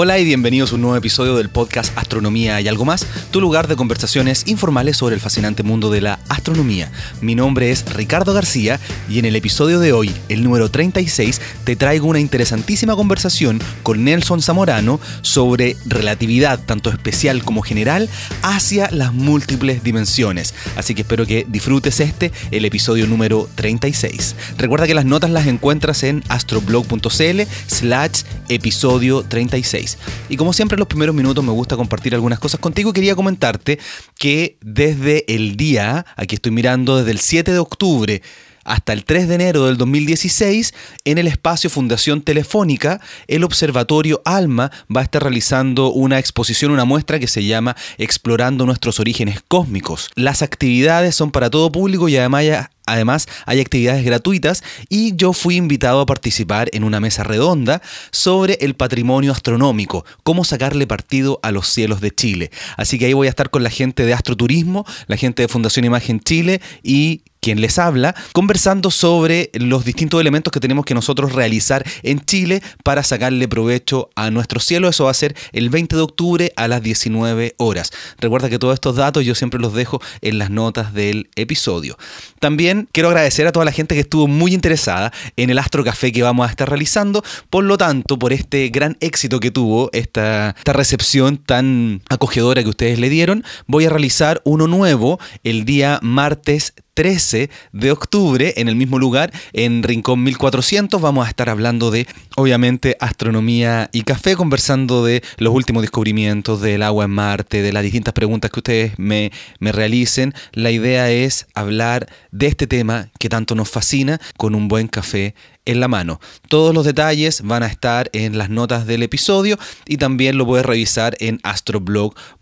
Hola y bienvenidos a un nuevo episodio del podcast Astronomía y algo más, tu lugar de conversaciones informales sobre el fascinante mundo de la astronomía. Mi nombre es Ricardo García y en el episodio de hoy, el número 36, te traigo una interesantísima conversación con Nelson Zamorano sobre relatividad tanto especial como general hacia las múltiples dimensiones. Así que espero que disfrutes este, el episodio número 36. Recuerda que las notas las encuentras en astroblog.cl slash episodio 36. Y como siempre en los primeros minutos me gusta compartir algunas cosas contigo, quería comentarte que desde el día, aquí estoy mirando, desde el 7 de octubre, hasta el 3 de enero del 2016, en el espacio Fundación Telefónica, el Observatorio ALMA va a estar realizando una exposición, una muestra que se llama Explorando nuestros orígenes cósmicos. Las actividades son para todo público y además Además, hay actividades gratuitas y yo fui invitado a participar en una mesa redonda sobre el patrimonio astronómico, cómo sacarle partido a los cielos de Chile. Así que ahí voy a estar con la gente de Astroturismo, la gente de Fundación Imagen Chile y quien les habla, conversando sobre los distintos elementos que tenemos que nosotros realizar en Chile para sacarle provecho a nuestro cielo. Eso va a ser el 20 de octubre a las 19 horas. Recuerda que todos estos datos yo siempre los dejo en las notas del episodio. También quiero agradecer a toda la gente que estuvo muy interesada en el Astro Café que vamos a estar realizando. Por lo tanto, por este gran éxito que tuvo esta, esta recepción tan acogedora que ustedes le dieron, voy a realizar uno nuevo el día martes 13 de octubre en el mismo lugar, en Rincón 1400. Vamos a estar hablando de, obviamente, astronomía y café, conversando de los últimos descubrimientos del agua en Marte, de las distintas preguntas que ustedes me, me realicen. La idea es hablar de este tema que tanto nos fascina con un buen café en la mano. Todos los detalles van a estar en las notas del episodio y también lo puedes revisar en astroblog.com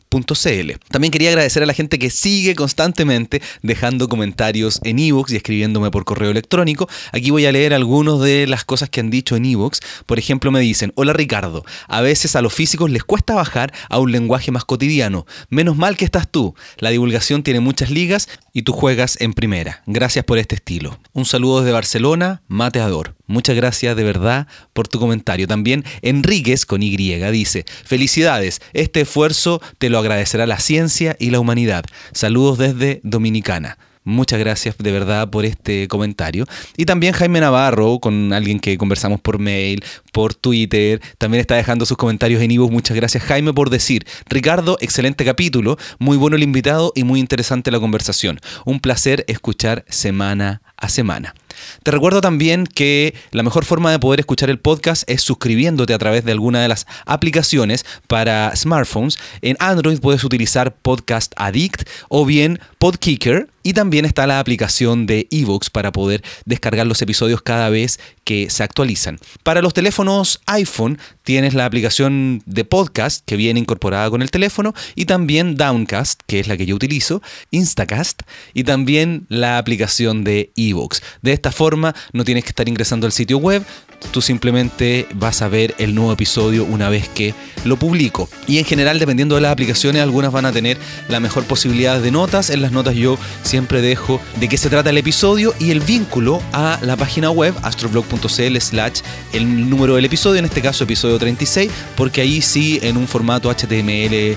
también quería agradecer a la gente que sigue constantemente dejando comentarios en ebooks y escribiéndome por correo electrónico. Aquí voy a leer algunas de las cosas que han dicho en ebooks. Por ejemplo, me dicen, hola Ricardo, a veces a los físicos les cuesta bajar a un lenguaje más cotidiano. Menos mal que estás tú. La divulgación tiene muchas ligas y tú juegas en primera. Gracias por este estilo. Un saludo desde Barcelona, Mateador. Muchas gracias de verdad por tu comentario. También Enríquez con Y dice, felicidades, este esfuerzo te lo agradecerá la ciencia y la humanidad. Saludos desde Dominicana. Muchas gracias de verdad por este comentario. Y también Jaime Navarro, con alguien que conversamos por mail, por Twitter, también está dejando sus comentarios en Ivo. Muchas gracias Jaime por decir, Ricardo, excelente capítulo, muy bueno el invitado y muy interesante la conversación. Un placer escuchar semana a semana. Te recuerdo también que la mejor forma de poder escuchar el podcast es suscribiéndote a través de alguna de las aplicaciones para smartphones. En Android puedes utilizar Podcast Addict o bien Podkicker y también está la aplicación de eBooks para poder descargar los episodios cada vez que se actualizan. Para los teléfonos iPhone tienes la aplicación de podcast que viene incorporada con el teléfono y también Downcast, que es la que yo utilizo, Instacast y también la aplicación de eBooks. De esta forma no tienes que estar ingresando al sitio web, tú simplemente vas a ver el nuevo episodio una vez que lo publico. Y en general, dependiendo de las aplicaciones, algunas van a tener la mejor posibilidad de notas. En las notas yo siempre dejo de qué se trata el episodio y el vínculo a la página web astroblog.cl slash el número del episodio, en este caso episodio 36, porque ahí sí en un formato HTML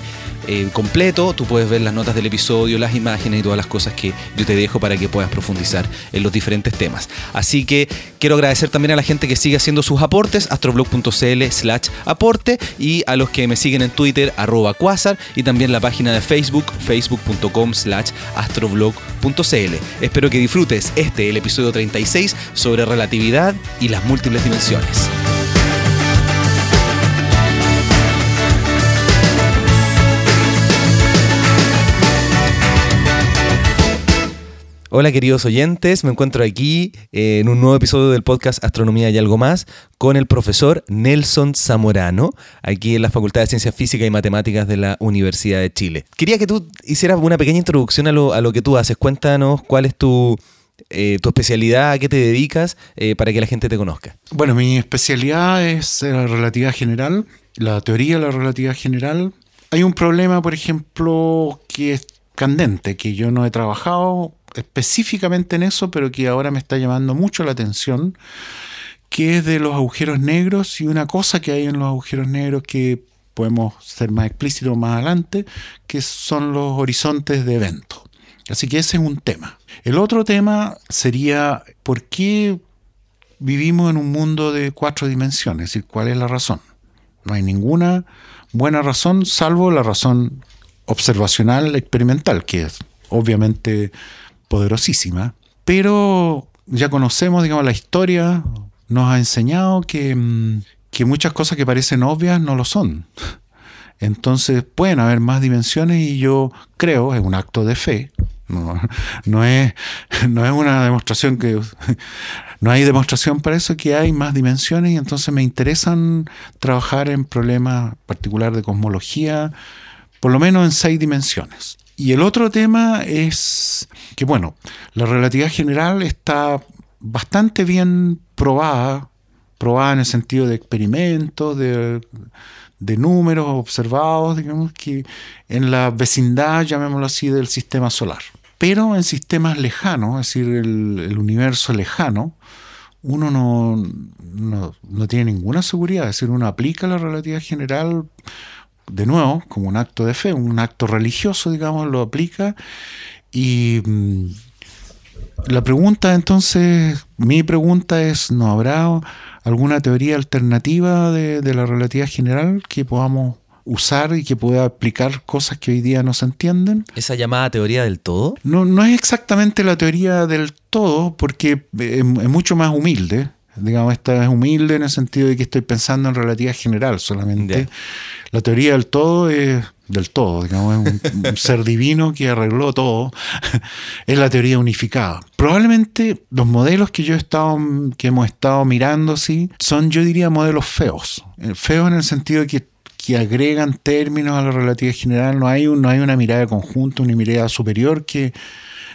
eh, completo, tú puedes ver las notas del episodio, las imágenes y todas las cosas que yo te dejo para que puedas profundizar en los diferentes temas. Así que quiero agradecer también a la gente que sigue haciendo sus aportes, astroblog.cl slash aporte y a los que me siguen en Twitter, arroba quasar y también la página de Facebook, facebook.com slash astroblog.cl. Espero que disfrutes este, el episodio 36 sobre relatividad y las múltiples dimensiones. Hola queridos oyentes, me encuentro aquí eh, en un nuevo episodio del podcast Astronomía y algo más con el profesor Nelson Zamorano, aquí en la Facultad de Ciencias Físicas y Matemáticas de la Universidad de Chile. Quería que tú hicieras una pequeña introducción a lo, que tú haces. Cuéntanos cuál es tu, eh, tu especialidad, a qué te dedicas, eh, para que la gente te conozca. Bueno, mi especialidad es la relatividad general, la teoría de la relatividad general. Hay un problema, por ejemplo, que es candente, que yo no he trabajado específicamente en eso, pero que ahora me está llamando mucho la atención, que es de los agujeros negros y una cosa que hay en los agujeros negros que podemos ser más explícitos más adelante, que son los horizontes de eventos. Así que ese es un tema. El otro tema sería por qué vivimos en un mundo de cuatro dimensiones, es decir, cuál es la razón. No hay ninguna buena razón salvo la razón observacional experimental, que es obviamente poderosísima, pero ya conocemos, digamos, la historia nos ha enseñado que, mm, que muchas cosas que parecen obvias no lo son. Entonces pueden haber más dimensiones y yo creo, es un acto de fe, no, es, no es una demostración que... No hay demostración para eso, que hay más dimensiones y entonces me interesan trabajar en problemas particular de cosmología, por lo menos en seis dimensiones. Y el otro tema es que, bueno, la relatividad general está bastante bien probada, probada en el sentido de experimentos, de, de números observados, digamos, que en la vecindad, llamémoslo así, del sistema solar. Pero en sistemas lejanos, es decir, el, universo lejano, uno no, no, tiene ninguna seguridad. Es decir, uno aplica la relatividad general, de nuevo, como un acto de fe, un acto religioso, digamos, lo aplica. Y mm, la pregunta entonces, mi pregunta es, ¿no habrá alguna teoría alternativa de, de la relatividad general que podamos usar y que pueda aplicar cosas que hoy día no se entienden. ¿Esa llamada teoría del todo? No, no es exactamente la teoría del todo, porque es, mucho más humilde. Digamos, esta es humilde en el sentido de que estoy pensando en relatividad general solamente. La teoría del todo es del todo, digamos, un, ser divino que arregló todo, es la teoría unificada. Probablemente los modelos que yo he estado, que hemos estado mirando, sí, son, yo diría, modelos feos. Eh, feos en el sentido de que que agregan términos a la relatividad general, no hay, no hay una mirada conjunta, una mirada superior que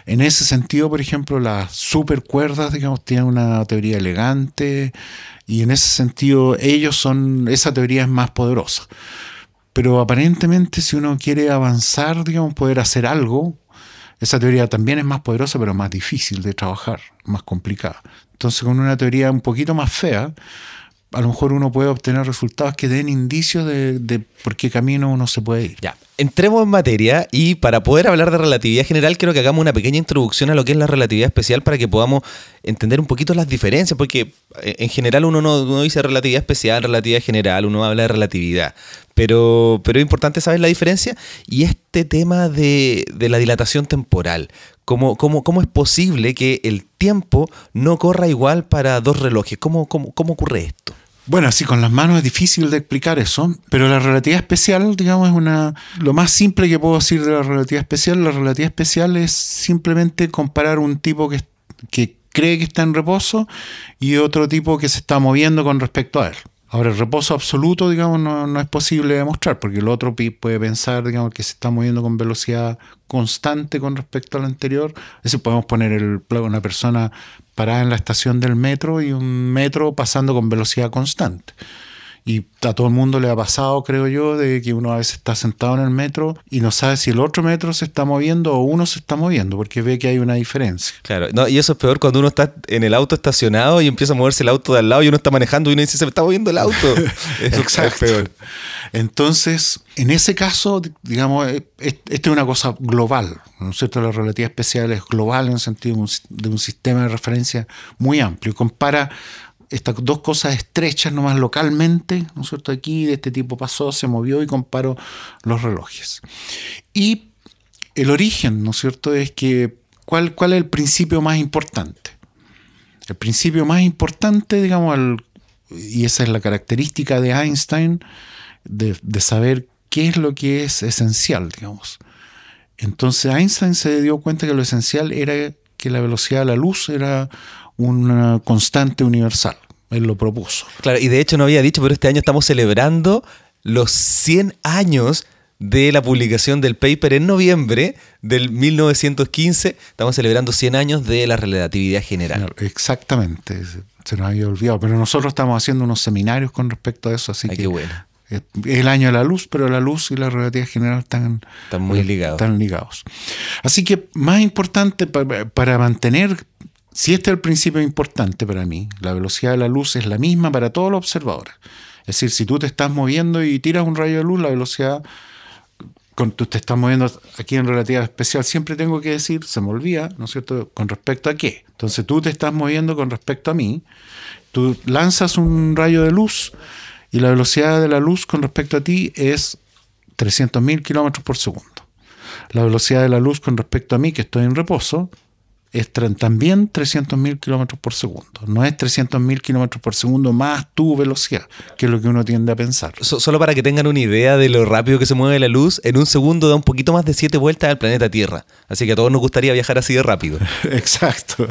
en ese sentido, por ejemplo, las supercuerdas, digamos, tienen una teoría elegante y en ese sentido ellos son, esa teoría es más poderosa. Pero aparentemente si uno quiere avanzar, digamos, poder hacer algo, esa teoría también es más poderosa, pero más difícil de trabajar, más complicada. Entonces, con una teoría un poquito más fea, a lo mejor uno puede obtener resultados que den indicios de, por qué camino uno se puede ir. Ya, entremos en materia y para poder hablar de relatividad general quiero que hagamos una pequeña introducción a lo que es la relatividad especial para que podamos entender un poquito las diferencias, porque eh, en general uno no dice relatividad especial, relatividad general, uno habla de relatividad, pero, pero es importante saber la diferencia y este tema de, la dilatación temporal. ¿Cómo, cómo, cómo es posible que el tiempo no corra igual para dos relojes? ¿Cómo, cómo, cómo ocurre esto? Bueno, así con las manos es difícil de explicar eso, pero la relatividad especial, digamos, es una. Lo más simple que puedo decir de la relatividad especial, la relatividad especial es simplemente comparar un tipo que, que cree que está en reposo y otro tipo que se está moviendo con respecto a él. Ahora, el reposo absoluto, digamos, no, es posible demostrar, porque el otro puede pensar, digamos, que se está moviendo con velocidad constante con respecto al anterior. Es decir, podemos poner el, una persona parada en la estación del metro y un metro pasando con velocidad constante. Y a todo el mundo le ha pasado, creo yo, de que uno a veces está sentado en el metro y no sabe si el otro metro se está moviendo o uno se está moviendo, porque ve que hay una diferencia. Claro, no, y eso es peor cuando uno está en el auto estacionado y empieza a moverse el auto de al lado y uno está manejando y uno dice, se me está moviendo el auto. Exacto. Entonces, en ese caso, digamos, eh, esto es una cosa global, ¿no es cierto? La relatividad especial es global en el sentido de un, sistema de referencia muy amplio. Compara estas dos cosas estrechas nomás localmente, ¿no es cierto? Aquí de este tipo pasó, se movió y comparo los relojes. Y el origen, ¿no es cierto? Es que, ¿cuál, cuál es el principio más importante? El principio más importante, digamos, y esa es la característica de Einstein, de, de saber qué es lo que es esencial, digamos. Entonces Einstein se dio cuenta que lo esencial era que la velocidad de la luz era una constante universal. Él lo propuso. Claro, y de hecho no había dicho, pero este año estamos celebrando los 100 años de la publicación del paper en noviembre del 1915. Estamos celebrando 100 años de la relatividad general. Exactamente, se nos había olvidado, pero nosotros estamos haciendo unos seminarios con respecto a eso, así Ay, que qué bueno. es el año de la luz, pero la luz y la relatividad general están, están muy ligados. Están ligados. Así que más importante para, para mantener si este es el principio importante para mí, la velocidad de la luz es la misma para todos los observadores. Es decir, si tú te estás moviendo y tiras un rayo de luz, la velocidad con, tú te estás moviendo aquí en relatividad especial, siempre tengo que decir, se me olvida, ¿no es cierto?, con respecto a qué. Entonces tú te estás moviendo con respecto a mí, tú lanzas un rayo de luz y la velocidad de la luz con respecto a ti es 300.000 kilómetros por segundo. La velocidad de la luz con respecto a mí, que estoy en reposo, es también 300.000 kilómetros por segundo. No es 300.000 kilómetros por segundo más tu velocidad, que es lo que uno tiende a pensar. solo para que tengan una idea de lo rápido que se mueve la luz, en un segundo da un poquito más de 7 vueltas al planeta Tierra. Así que a todos nos gustaría viajar así de rápido. Exacto.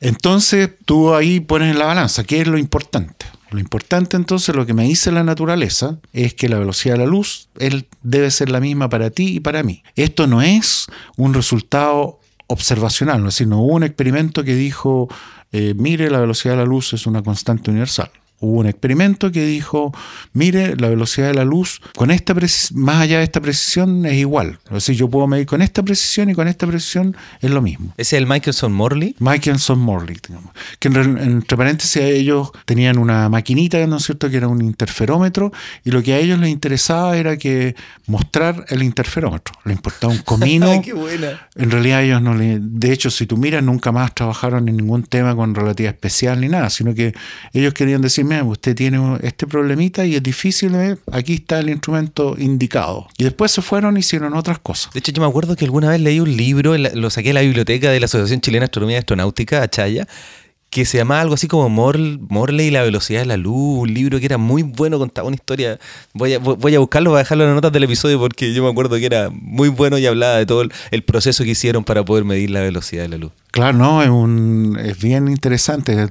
Entonces tú ahí pones en la balanza, ¿qué es lo importante? Lo importante entonces, lo que me dice la naturaleza, es que la velocidad de la luz él, debe ser la misma para ti y para mí. Esto no es un resultado observacional, ¿no? es decir, no hubo un experimento que dijo, eh, mire, la velocidad de la luz es una constante universal hubo un experimento que dijo, mire, la velocidad de la luz, con esta más allá de esta precisión es igual. O sea, yo puedo medir con esta precisión y con esta precisión es lo mismo. ¿Ese es el Michelson-Morley? Michelson-Morley, Que entre paréntesis ellos tenían una maquinita, ¿no es cierto?, que era un interferómetro y lo que a ellos les interesaba era que mostrar el interferómetro. Le importaba un comino. ¡Qué buena! En realidad ellos no le... De hecho, si tú miras, nunca más trabajaron en ningún tema con relatividad especial ni nada, sino que ellos querían decir, usted tiene este problemita y es difícil, aquí está el instrumento indicado. Y después se fueron y hicieron otras cosas. De hecho, yo me acuerdo que alguna vez leí un libro, lo saqué de la biblioteca de la Asociación Chilena de Astronomía y Astronáutica, Achaya, que se llamaba algo así como Morley y la velocidad de la luz, un libro que era muy bueno, contaba una historia. Voy a, voy a buscarlo para dejarlo en las notas del episodio porque yo me acuerdo que era muy bueno y hablaba de todo el, proceso que hicieron para poder medir la velocidad de la luz. Claro, no, es, un, es bien interesante.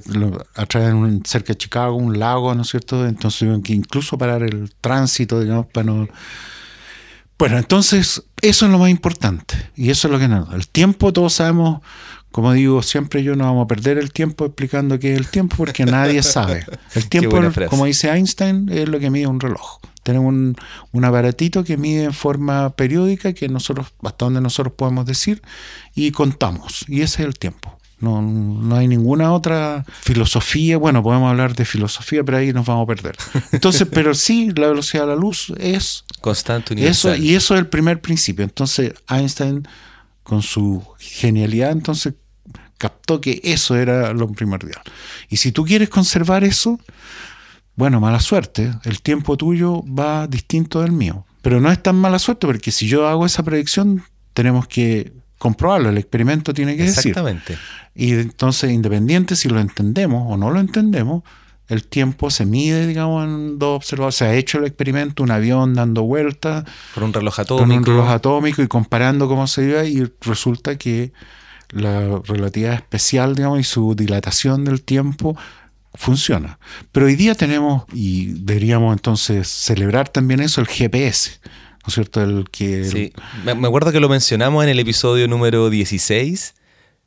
Atraen un, cerca de Chicago un lago, ¿no es cierto? Entonces que incluso parar el tránsito, digamos, para no... Bueno, entonces eso es lo más importante y eso es lo que no. El tiempo, todos sabemos como digo, siempre yo no vamos a perder el tiempo explicando qué es el tiempo porque nadie sabe. El tiempo, como dice Einstein, es lo que mide un reloj. Tenemos un, un, aparatito que mide en forma periódica que nosotros, hasta donde nosotros podemos decir, y contamos. Y ese es el tiempo. No, no, hay ninguna otra filosofía. Bueno, podemos hablar de filosofía, pero ahí nos vamos a perder. Entonces, pero sí, la velocidad de la luz es constante universal. Eso, y eso es el primer principio. Entonces, Einstein, con su genialidad, entonces captó que eso era lo primordial. Y si tú quieres conservar eso, bueno, mala suerte, el tiempo tuyo va distinto del mío. Pero no es tan mala suerte porque si yo hago esa predicción, tenemos que comprobarlo, el experimento tiene que decir. Exactamente. Y entonces, independiente si lo entendemos o no lo entendemos, el tiempo se mide, digamos, en dos observadores. Se ha hecho el experimento, un avión dando vueltas. Con un reloj atómico. Con un reloj atómico y comparando cómo se iba y resulta que la relatividad especial, digamos, y su dilatación del tiempo funciona. Pero hoy día tenemos, y deberíamos entonces celebrar también eso, el GPS. ¿No es cierto? El que, sí, me acuerdo que lo mencionamos en el episodio número 16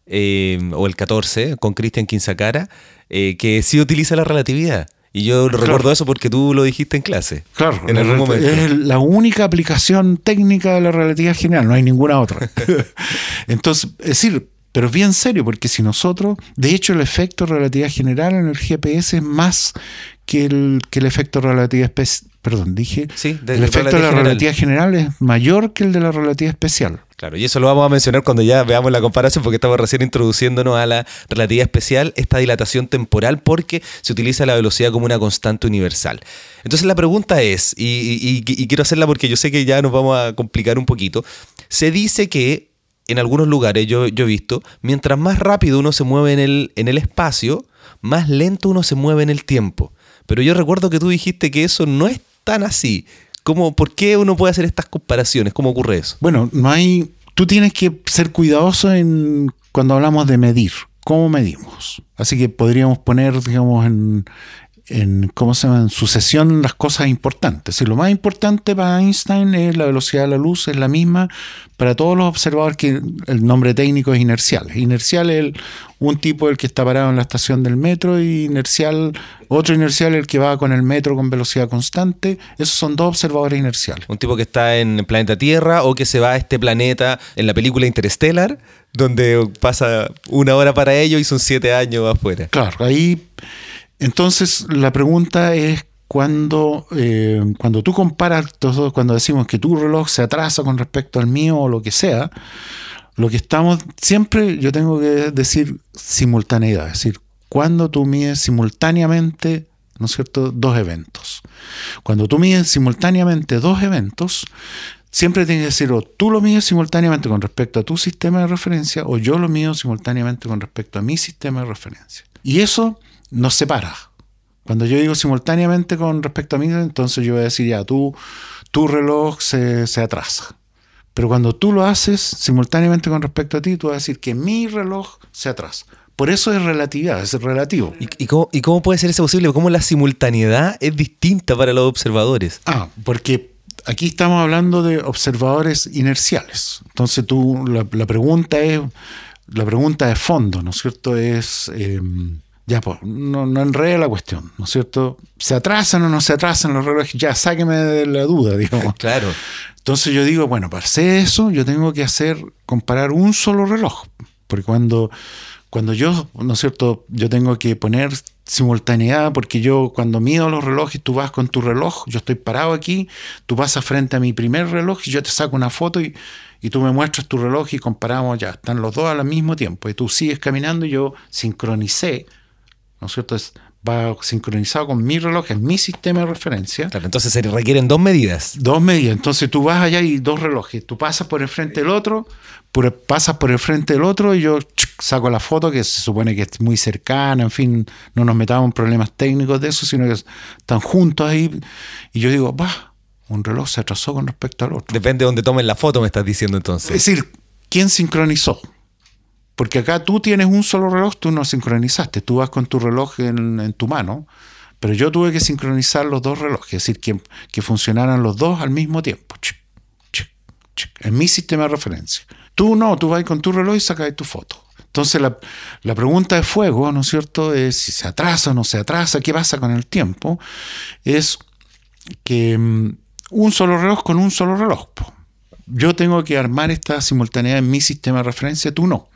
eh, o el 14 con Cristian Quinzacara, eh, que sí utiliza la relatividad. Y yo recuerdo eso porque tú lo dijiste en clase. Claro, en algún momento. es la única aplicación técnica de la relatividad general, no hay ninguna otra. Entonces, es decir, pero es bien serio, porque si nosotros, de hecho, el efecto relatividad general en el GPS es más que el, que el efecto relatividad especial. Perdón, dije. Sí, el efecto de la relatividad general es mayor que el de la relatividad especial. Claro, y eso lo vamos a mencionar cuando ya veamos la comparación, porque estamos recién introduciéndonos a la relatividad especial, esta dilatación temporal, porque se utiliza la velocidad como una constante universal. Entonces la pregunta es, y, quiero hacerla porque yo sé que ya nos vamos a complicar un poquito, se dice que en algunos lugares yo, yo he visto, mientras más rápido uno se mueve en el, en el espacio, más lento uno se mueve en el tiempo. Pero yo recuerdo que tú dijiste que eso no es tan así. ¿Cómo, ¿Por qué uno puede hacer estas comparaciones? ¿Cómo ocurre eso? Bueno, no hay. Tú tienes que ser cuidadoso en cuando hablamos de medir. ¿Cómo medimos? Así que podríamos poner, digamos, en, en, ¿cómo se llama? en sucesión las cosas importantes. Si lo más importante para Einstein es la velocidad de la luz, es la misma para todos los observadores que el nombre técnico es inercial. Inercial es un tipo el que está parado en la estación del metro y inercial, otro inercial el que va con el metro con velocidad constante. Esos son dos observadores inerciales. Un tipo que está en el planeta Tierra o que se va a este planeta en la película Interstellar, donde pasa una hora para ello y son siete años afuera. Claro, ahí entonces la pregunta es cuando, eh, cuando tú comparas, cuando decimos que tu reloj se atrasa con respecto al mío o lo que sea, lo que estamos, siempre yo tengo que decir simultaneidad, es decir, cuando tú mides simultáneamente, ¿no es cierto?, dos eventos. Cuando tú mides simultáneamente dos eventos, siempre tienes que decir, o tú lo mides simultáneamente con respecto a tu sistema de referencia, o yo lo mido simultáneamente con respecto a mi sistema de referencia. Y eso nos separa. Cuando yo digo simultáneamente con respecto a mí, entonces yo voy a decir, ya, tú, tu reloj se, atrasa. Pero cuando tú lo haces simultáneamente con respecto a ti, tú vas a decir que mi reloj se atrasa. Por eso es relatividad, es relativo. ¿Y, cómo, ¿Y, cómo, puede ser eso posible? ¿Cómo la simultaneidad es distinta para los observadores? Ah, porque aquí estamos hablando de observadores inerciales. Entonces tú, la, pregunta es, la pregunta de fondo, ¿no es cierto? Es... Em, ya, pues, no, no enrede la cuestión, ¿no es cierto? ¿Se atrasan o no se atrasan los relojes? Ya, sáqueme de la duda, digamos. Claro. Entonces yo digo, bueno, para hacer eso, yo tengo que hacer, comparar un solo reloj. Porque cuando, cuando yo, ¿no es cierto? Yo tengo que poner simultaneidad, porque yo cuando mido los relojes, tú vas con tu reloj, yo estoy parado aquí, tú pasas frente a mi primer reloj y yo te saco una foto y, y tú me muestras tu reloj y comparamos, ya, están los dos al mismo tiempo. Y tú sigues caminando y yo sincronicé ¿no es cierto? Es, va sincronizado con mi reloj, es mi sistema de referencia. Claro, entonces se requieren dos medidas. Dos medidas. Entonces tú vas allá y dos relojes. Tú pasas por el frente del otro, pasas por el frente del otro y yo saco la foto que se supone que es muy cercana, en fin, no nos metamos en problemas técnicos de eso, sino que están juntos ahí. Y yo digo, va, un reloj se atrasó con respecto al otro. Depende de dónde tomen la foto, me estás diciendo entonces. Es decir, ¿quién sincronizó? Porque acá tú tienes un solo reloj, tú no sincronizaste, tú vas con tu reloj en, tu mano, pero yo tuve que sincronizar los dos relojes, es decir, que, funcionaran los dos al mismo tiempo, en mi sistema de referencia. Tú no, tú vas con tu reloj y sacas tu foto. Entonces la, la, pregunta de fuego, ¿no es cierto?, es si se atrasa o no se atrasa, qué pasa con el tiempo, es que mm, un solo reloj con un solo reloj. Yo tengo que armar esta simultaneidad en mi sistema de referencia, tú no.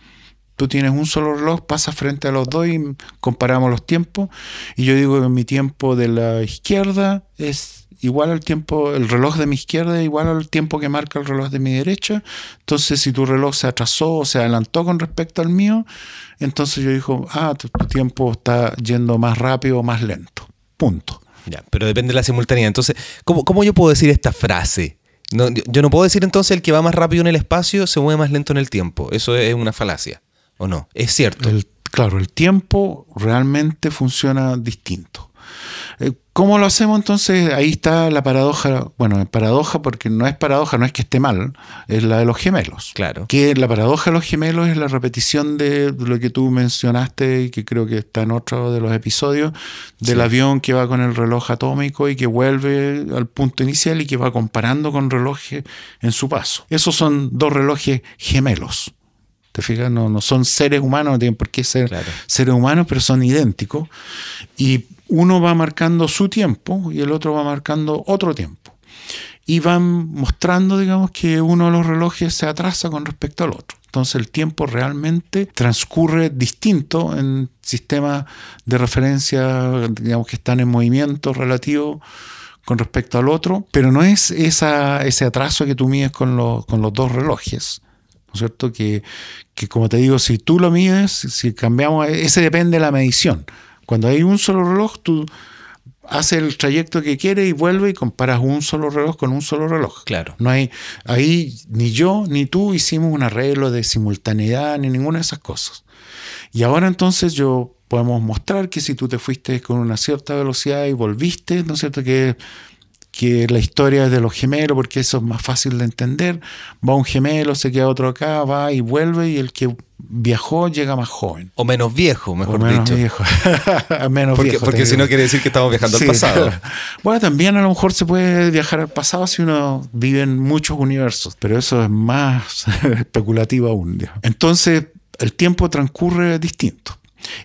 Tú tienes un solo reloj, pasas frente a los dos y comparamos los tiempos. Y yo digo que mi tiempo de la izquierda es igual al tiempo, el reloj de mi izquierda es igual al tiempo que marca el reloj de mi derecha. Entonces, si tu reloj se atrasó o se adelantó con respecto al mío, entonces yo digo, ah, tu, tiempo está yendo más rápido o más lento. Punto. Ya, pero depende de la simultaneidad. Entonces, ¿cómo, yo puedo decir esta frase? No, yo no puedo decir entonces el que va más rápido en el espacio se mueve más lento en el tiempo. Eso es una falacia. ¿O no? Es cierto. claro, el tiempo realmente funciona distinto. Eh, ¿Cómo lo hacemos entonces? Ahí está la paradoja, bueno, paradoja porque no es paradoja, no es que esté mal, es la de los gemelos. Claro. Que la paradoja de los gemelos es la repetición de lo que tú mencionaste y que creo que está en otro de los episodios, del avión que va con el reloj atómico y que vuelve al punto inicial y que va comparando con relojes en su paso. Esos son dos relojes gemelos. ¿Te fijas? No, no son seres humanos, no tienen por qué ser seres humanos, pero son idénticos. Y uno va marcando su tiempo y el otro va marcando otro tiempo. Y van mostrando, digamos, que uno de los relojes se atrasa con respecto al otro. Entonces el tiempo realmente transcurre distinto en sistemas de referencia, digamos, que están en movimiento relativo con respecto al otro, pero no es esa, ese atraso que tú mides con, con los dos relojes, ¿no es cierto? Que, que como te digo, si tú lo mides, si cambiamos, ese depende de la medición. Cuando hay un solo reloj, tú haces el trayecto que quieres y vuelve y comparas un solo reloj con un solo reloj. Claro. No hay, ahí ni yo ni tú hicimos un arreglo de simultaneidad ni ninguna de esas cosas. Y ahora entonces yo podemos mostrar que si tú te fuiste con una cierta velocidad y volviste, ¿no es cierto? Que que la historia es de los gemelos, porque eso es más fácil de entender. Va un gemelo, se queda otro acá, va y vuelve, y el que viajó llega más joven. O menos viejo, mejor o menos dicho. viejo. menos Porque, viejo, porque si no quiere decir que estamos viajando Sí, al pasado. claro. Bueno, también a lo mejor se puede viajar al pasado si uno vive en muchos universos, pero eso es más especulativo aún. digamos. Entonces, el tiempo transcurre distinto.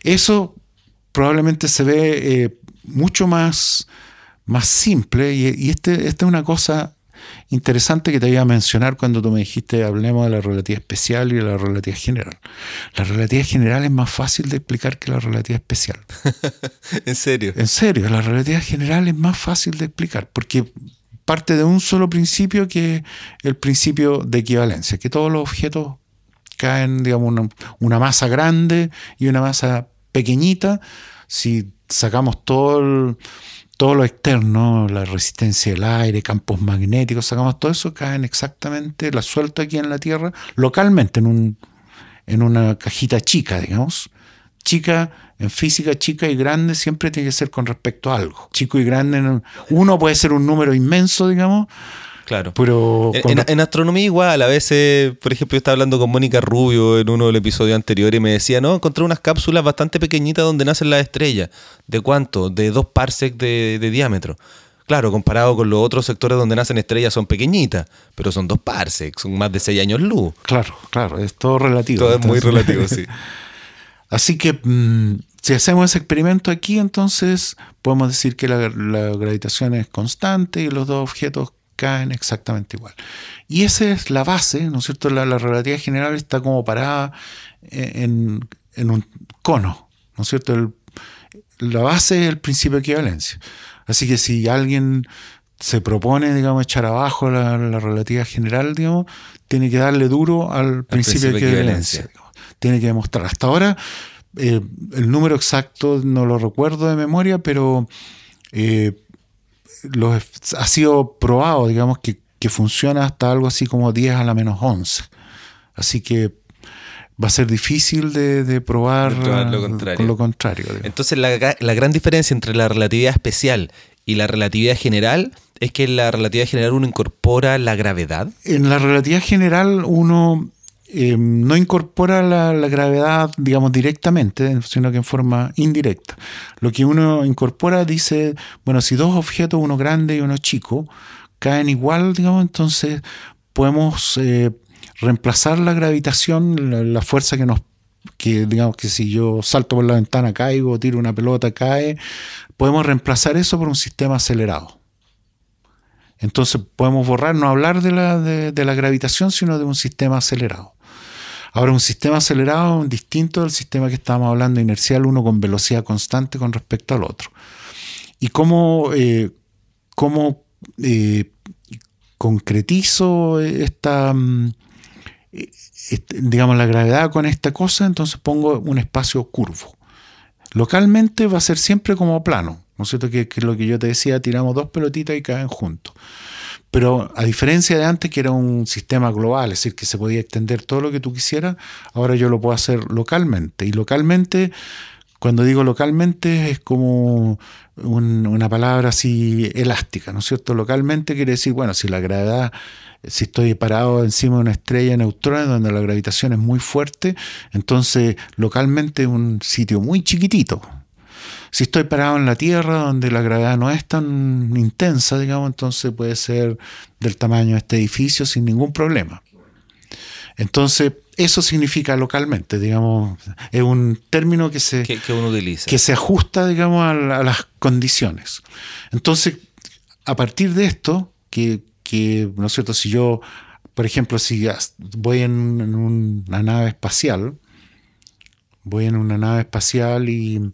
Eso probablemente se ve eh, mucho más, más simple y, y este, esta es una cosa interesante que te iba a mencionar cuando tú me dijiste hablemos de la relatividad especial y de la relatividad general. La relatividad general es más fácil de explicar que la relatividad especial. en serio. En serio, la relatividad general es más fácil de explicar porque parte de un solo principio que es el principio de equivalencia, que todos los objetos caen, digamos, una, una masa grande y una masa pequeñita. Si sacamos todo el- todo lo externo, la resistencia del aire, campos magnéticos, sacamos todo eso, caen exactamente, la suelta aquí en la Tierra, localmente, en, un, en una cajita chica, digamos. Chica, en física, chica y grande siempre tiene que ser con respecto a algo. Chico y grande, no- uno puede ser un número inmenso, digamos, Claro. pero En, astronomía igual, a veces, por ejemplo, yo estaba hablando con Mónica Rubio en uno del episodio anterior y me decía, no, encontré unas cápsulas bastante pequeñitas donde nacen las estrellas. ¿De cuánto? De dos parsecs de, de diámetro. Claro, comparado con los otros sectores donde nacen estrellas son pequeñitas, pero son dos parsecs, son más de seis años luz. Claro, claro, es todo relativo. Todo es muy relativo, sí. Así que mm, si hacemos ese experimento aquí, entonces podemos decir que la, la gravitación es constante y los dos objetos caen exactamente igual. Y esa es la base, ¿no es cierto? La, la relatividad general está como parada en, en un cono, ¿no es cierto? El- la base es el principio de equivalencia. Así que si alguien se propone, digamos, echar abajo la, la relatividad general, digamos, tiene que darle duro al, principio, de equivalencia. digamos. Tiene que demostrar. Hasta ahora, eh, el número exacto no lo recuerdo de memoria, pero eh, lo- ha sido probado, digamos, que, que funciona hasta algo así como 10 a la menos 11. Así que va a ser difícil de, de probar, De lo contrario. con lo contrario. Entonces la, la gran diferencia entre la relatividad especial y la relatividad general es que en la relatividad general uno incorpora la gravedad. En la relatividad general uno eh, no incorpora la, gravedad, digamos, directamente, sino que en forma indirecta. Lo que uno incorpora dice, bueno, si dos objetos, uno grande y uno chico, caen igual, digamos, entonces podemos eh, reemplazar la gravitación, la, fuerza que nos que digamos que si yo salto por la ventana caigo, tiro una pelota, cae, podemos reemplazar eso por un sistema acelerado. Entonces podemos borrar, no hablar de la, de la gravitación, sino de un sistema acelerado. Ahora, un sistema acelerado es distinto del sistema que estábamos hablando inercial, uno con velocidad constante con respecto al otro. ¿Y cómo, eh, cómo eh, concretizo esta, mm, este, digamos, la gravedad con esta cosa? Entonces pongo un espacio curvo. Localmente va a ser siempre como plano, ¿no es cierto? Que, que lo que yo te decía, tiramos dos pelotitas y caen juntos. Pero a diferencia de antes, que era un sistema global, es decir, que se podía extender todo lo que tú quisieras, ahora yo lo puedo hacer localmente. Y localmente, cuando digo localmente, es como un- una palabra así elástica, ¿no es cierto? Localmente quiere decir, bueno, si la gravedad, si estoy parado encima de una estrella de neutrones donde la gravitación es muy fuerte, entonces localmente es un sitio muy chiquitito, si estoy parado en la Tierra, donde la gravedad no es tan intensa, digamos, entonces puede ser del tamaño de este edificio sin ningún problema. Entonces, eso significa localmente, digamos, es un término que se, que, que uno utiliza. que se ajusta, digamos, a, la- a las condiciones. Entonces, a partir de esto, que, que, ¿no es cierto? Si yo, por ejemplo, si voy en, en una nave espacial, voy en una nave espacial y,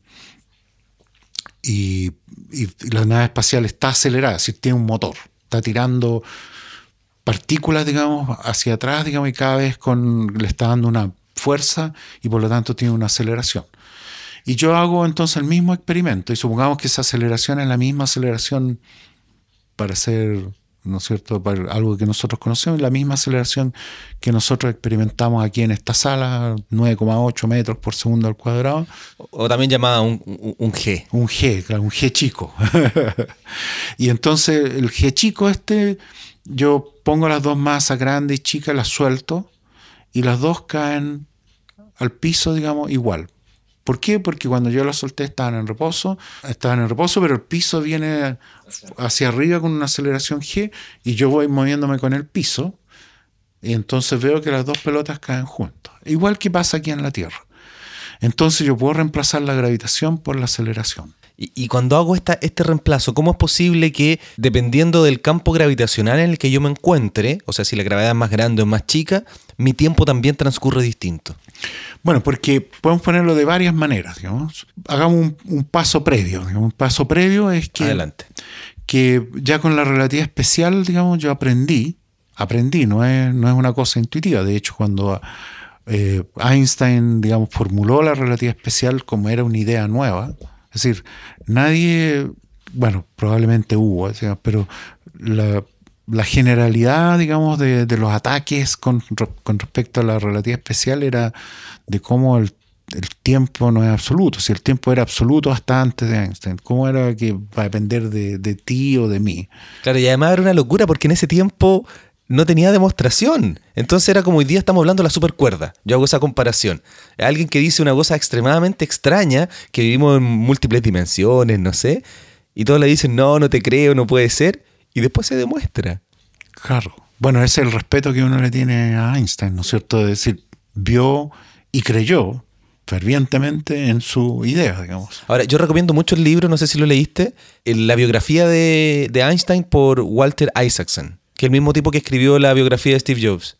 y, y la nave espacial está acelerada, decir, tiene un motor, está tirando partículas, digamos, hacia atrás, digamos, y cada vez con, le está dando una fuerza y por lo tanto tiene una aceleración. Y yo hago entonces el mismo experimento y supongamos que esa aceleración es la misma aceleración para ser ¿no es cierto? Para algo que nosotros conocemos, la misma aceleración que nosotros experimentamos aquí en esta sala, 9,8 metros por segundo al cuadrado. O también llamada un, un G. Un G, claro, un G chico. y entonces el G chico este, yo pongo las dos masas grandes y chicas, las suelto, y las dos caen al piso, digamos, igual. ¿Por qué? Porque cuando yo las solté estaban en reposo, estaban en reposo, pero el piso viene hacia arriba con una aceleración G y yo voy moviéndome con el piso y entonces veo que las dos pelotas caen juntas. Igual que pasa aquí en la Tierra. Entonces yo puedo reemplazar la gravitación por la aceleración. Y, cuando hago esta, este reemplazo, ¿cómo es posible que, dependiendo del campo gravitacional en el que yo me encuentre, o sea, si la gravedad es más grande o más chica, mi tiempo también transcurre distinto? Bueno, porque podemos ponerlo de varias maneras, digamos. Hagamos un, paso previo. Un paso previo es que, Adelante. que ya con la relatividad especial, digamos, yo aprendí, aprendí, no es, no es una cosa intuitiva. De hecho, cuando eh, Einstein, digamos, formuló la relatividad especial como era una idea nueva, es decir, nadie, bueno, probablemente hubo, pero la, generalidad, digamos, de, los ataques con, respecto a la relatividad especial era de cómo el, tiempo no es absoluto. Si el tiempo era absoluto hasta antes de Einstein, ¿cómo era que va a depender de, de ti o de mí? Claro, y además era una locura porque en ese tiempo no tenía demostración. Entonces era como hoy día estamos hablando de la supercuerda. Yo hago esa comparación. Alguien que dice una cosa extremadamente extraña, que vivimos en múltiples dimensiones, no sé, y todos le dicen, no, no te creo, no puede ser, y después se demuestra. Claro. Bueno, ese es el respeto que uno le tiene a Einstein, ¿no es cierto? Es decir, vio y creyó fervientemente en su idea, digamos. Ahora, yo recomiendo mucho el libro, no sé si lo leíste, la biografía de, de Einstein por Walter Isaacson que el mismo tipo que escribió la biografía de Steve Jobs.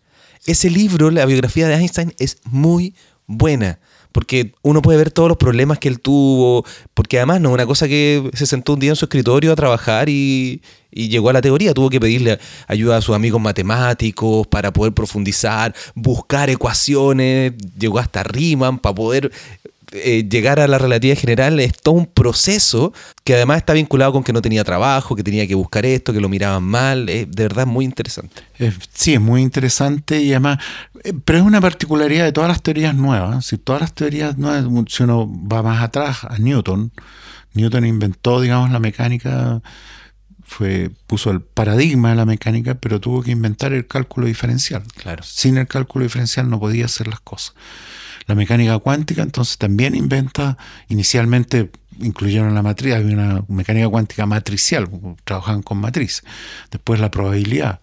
Ese libro, la biografía de Einstein, es muy buena. Porque uno puede ver todos los problemas que él tuvo. Porque además no es una cosa que se sentó un día en su escritorio a trabajar y, y llegó a la teoría. Tuvo que pedirle ayuda a sus amigos matemáticos para poder profundizar, buscar ecuaciones. Llegó hasta Riemann para poder eh, llegar a la relatividad general es todo un proceso que además está vinculado con que no tenía trabajo, que tenía que buscar esto, que lo miraban mal. de verdad muy interesante. sí, es muy interesante y además, eh, pero es una particularidad de todas las teorías nuevas. Si todas las teorías nuevas, si uno va más atrás a Newton, Newton inventó, digamos, la mecánica fue, puso el paradigma de la mecánica, pero tuvo que inventar el cálculo diferencial. Claro. Sin el cálculo diferencial no podía hacer las cosas. La mecánica cuántica entonces también inventa, inicialmente incluyeron la matriz, había una mecánica cuántica matricial, trabajaban con matriz, después la probabilidad.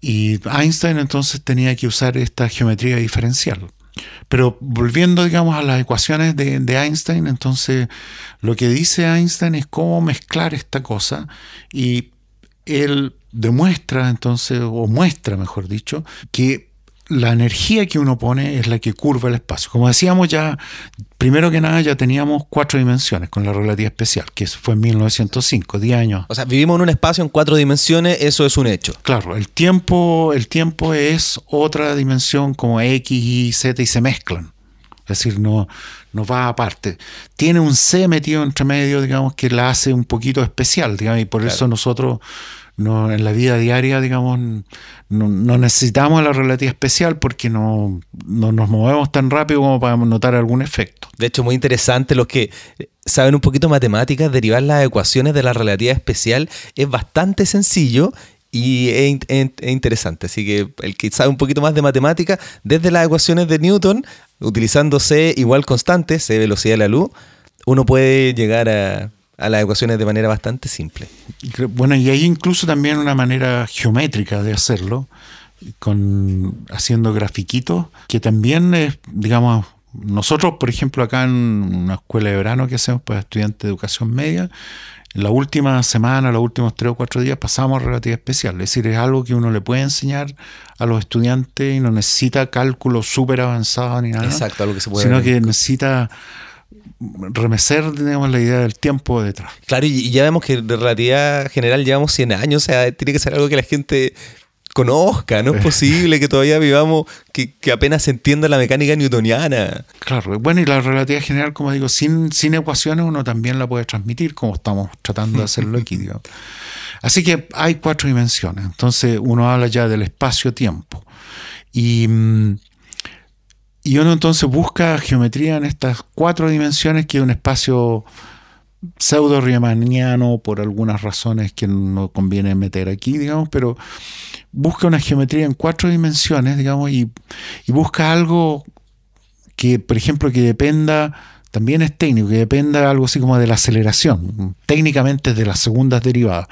Y Einstein entonces tenía que usar esta geometría diferencial. Pero volviendo, digamos, a las ecuaciones de, de, Einstein, entonces lo que dice Einstein es cómo mezclar esta cosa y él demuestra entonces, o muestra, mejor dicho, que la energía que uno pone es la que curva el espacio. Como decíamos ya, primero que nada ya teníamos cuatro dimensiones con la relatividad especial, que fue en 1905, 10 años. O sea, vivimos en un espacio en cuatro dimensiones, eso es un hecho. Claro, el tiempo, el tiempo es otra dimensión como X, Y, Z y se mezclan. Es decir, no, no va aparte. Tiene un C metido entre medio, digamos, que la hace un poquito especial, digamos, y por eso nosotros no, en la vida diaria, digamos, no, necesitamos la relatividad especial porque no, nos movemos tan rápido como para notar algún efecto. De hecho, muy interesante, los que saben un poquito matemáticas, derivar las ecuaciones de la relatividad especial es bastante sencillo y es, interesante. Así que el que sabe un poquito más de matemática, desde las ecuaciones de Newton, utilizando C igual constante, C velocidad de la luz, uno puede llegar a, a las ecuaciones de manera bastante simple. Bueno, y hay incluso también una manera geométrica de hacerlo, con haciendo grafiquitos, que también es, digamos, nosotros, por ejemplo, acá en una escuela de verano que hacemos para estudiantes de educación media, en la última semana, los últimos tres o cuatro días, pasamos relatividad especial. Es decir, es algo que uno le puede enseñar a los estudiantes y no necesita cálculo súper avanzado ni nada. Exacto, algo que se puede Sino que necesita remecer digamos, la idea del tiempo detrás. Claro, y, ya vemos que de relatividad general llevamos 100 años, o sea, tiene que ser algo que la gente conozca, no es posible que todavía vivamos, que, apenas se entienda la mecánica newtoniana. Claro, bueno, y la relatividad general, como digo, sin, sin ecuaciones uno también la puede transmitir, como estamos tratando de hacerlo aquí. Así que hay cuatro dimensiones. Entonces uno habla ya del espacio-tiempo. Y, mm, y uno entonces busca geometría en estas cuatro dimensiones, que es un espacio pseudo riemanniano por algunas razones que no conviene meter aquí, digamos, pero busca una geometría en cuatro dimensiones, digamos, y, busca algo que, por ejemplo, que dependa, también es técnico, que dependa algo así como de la aceleración, técnicamente de las segundas derivadas.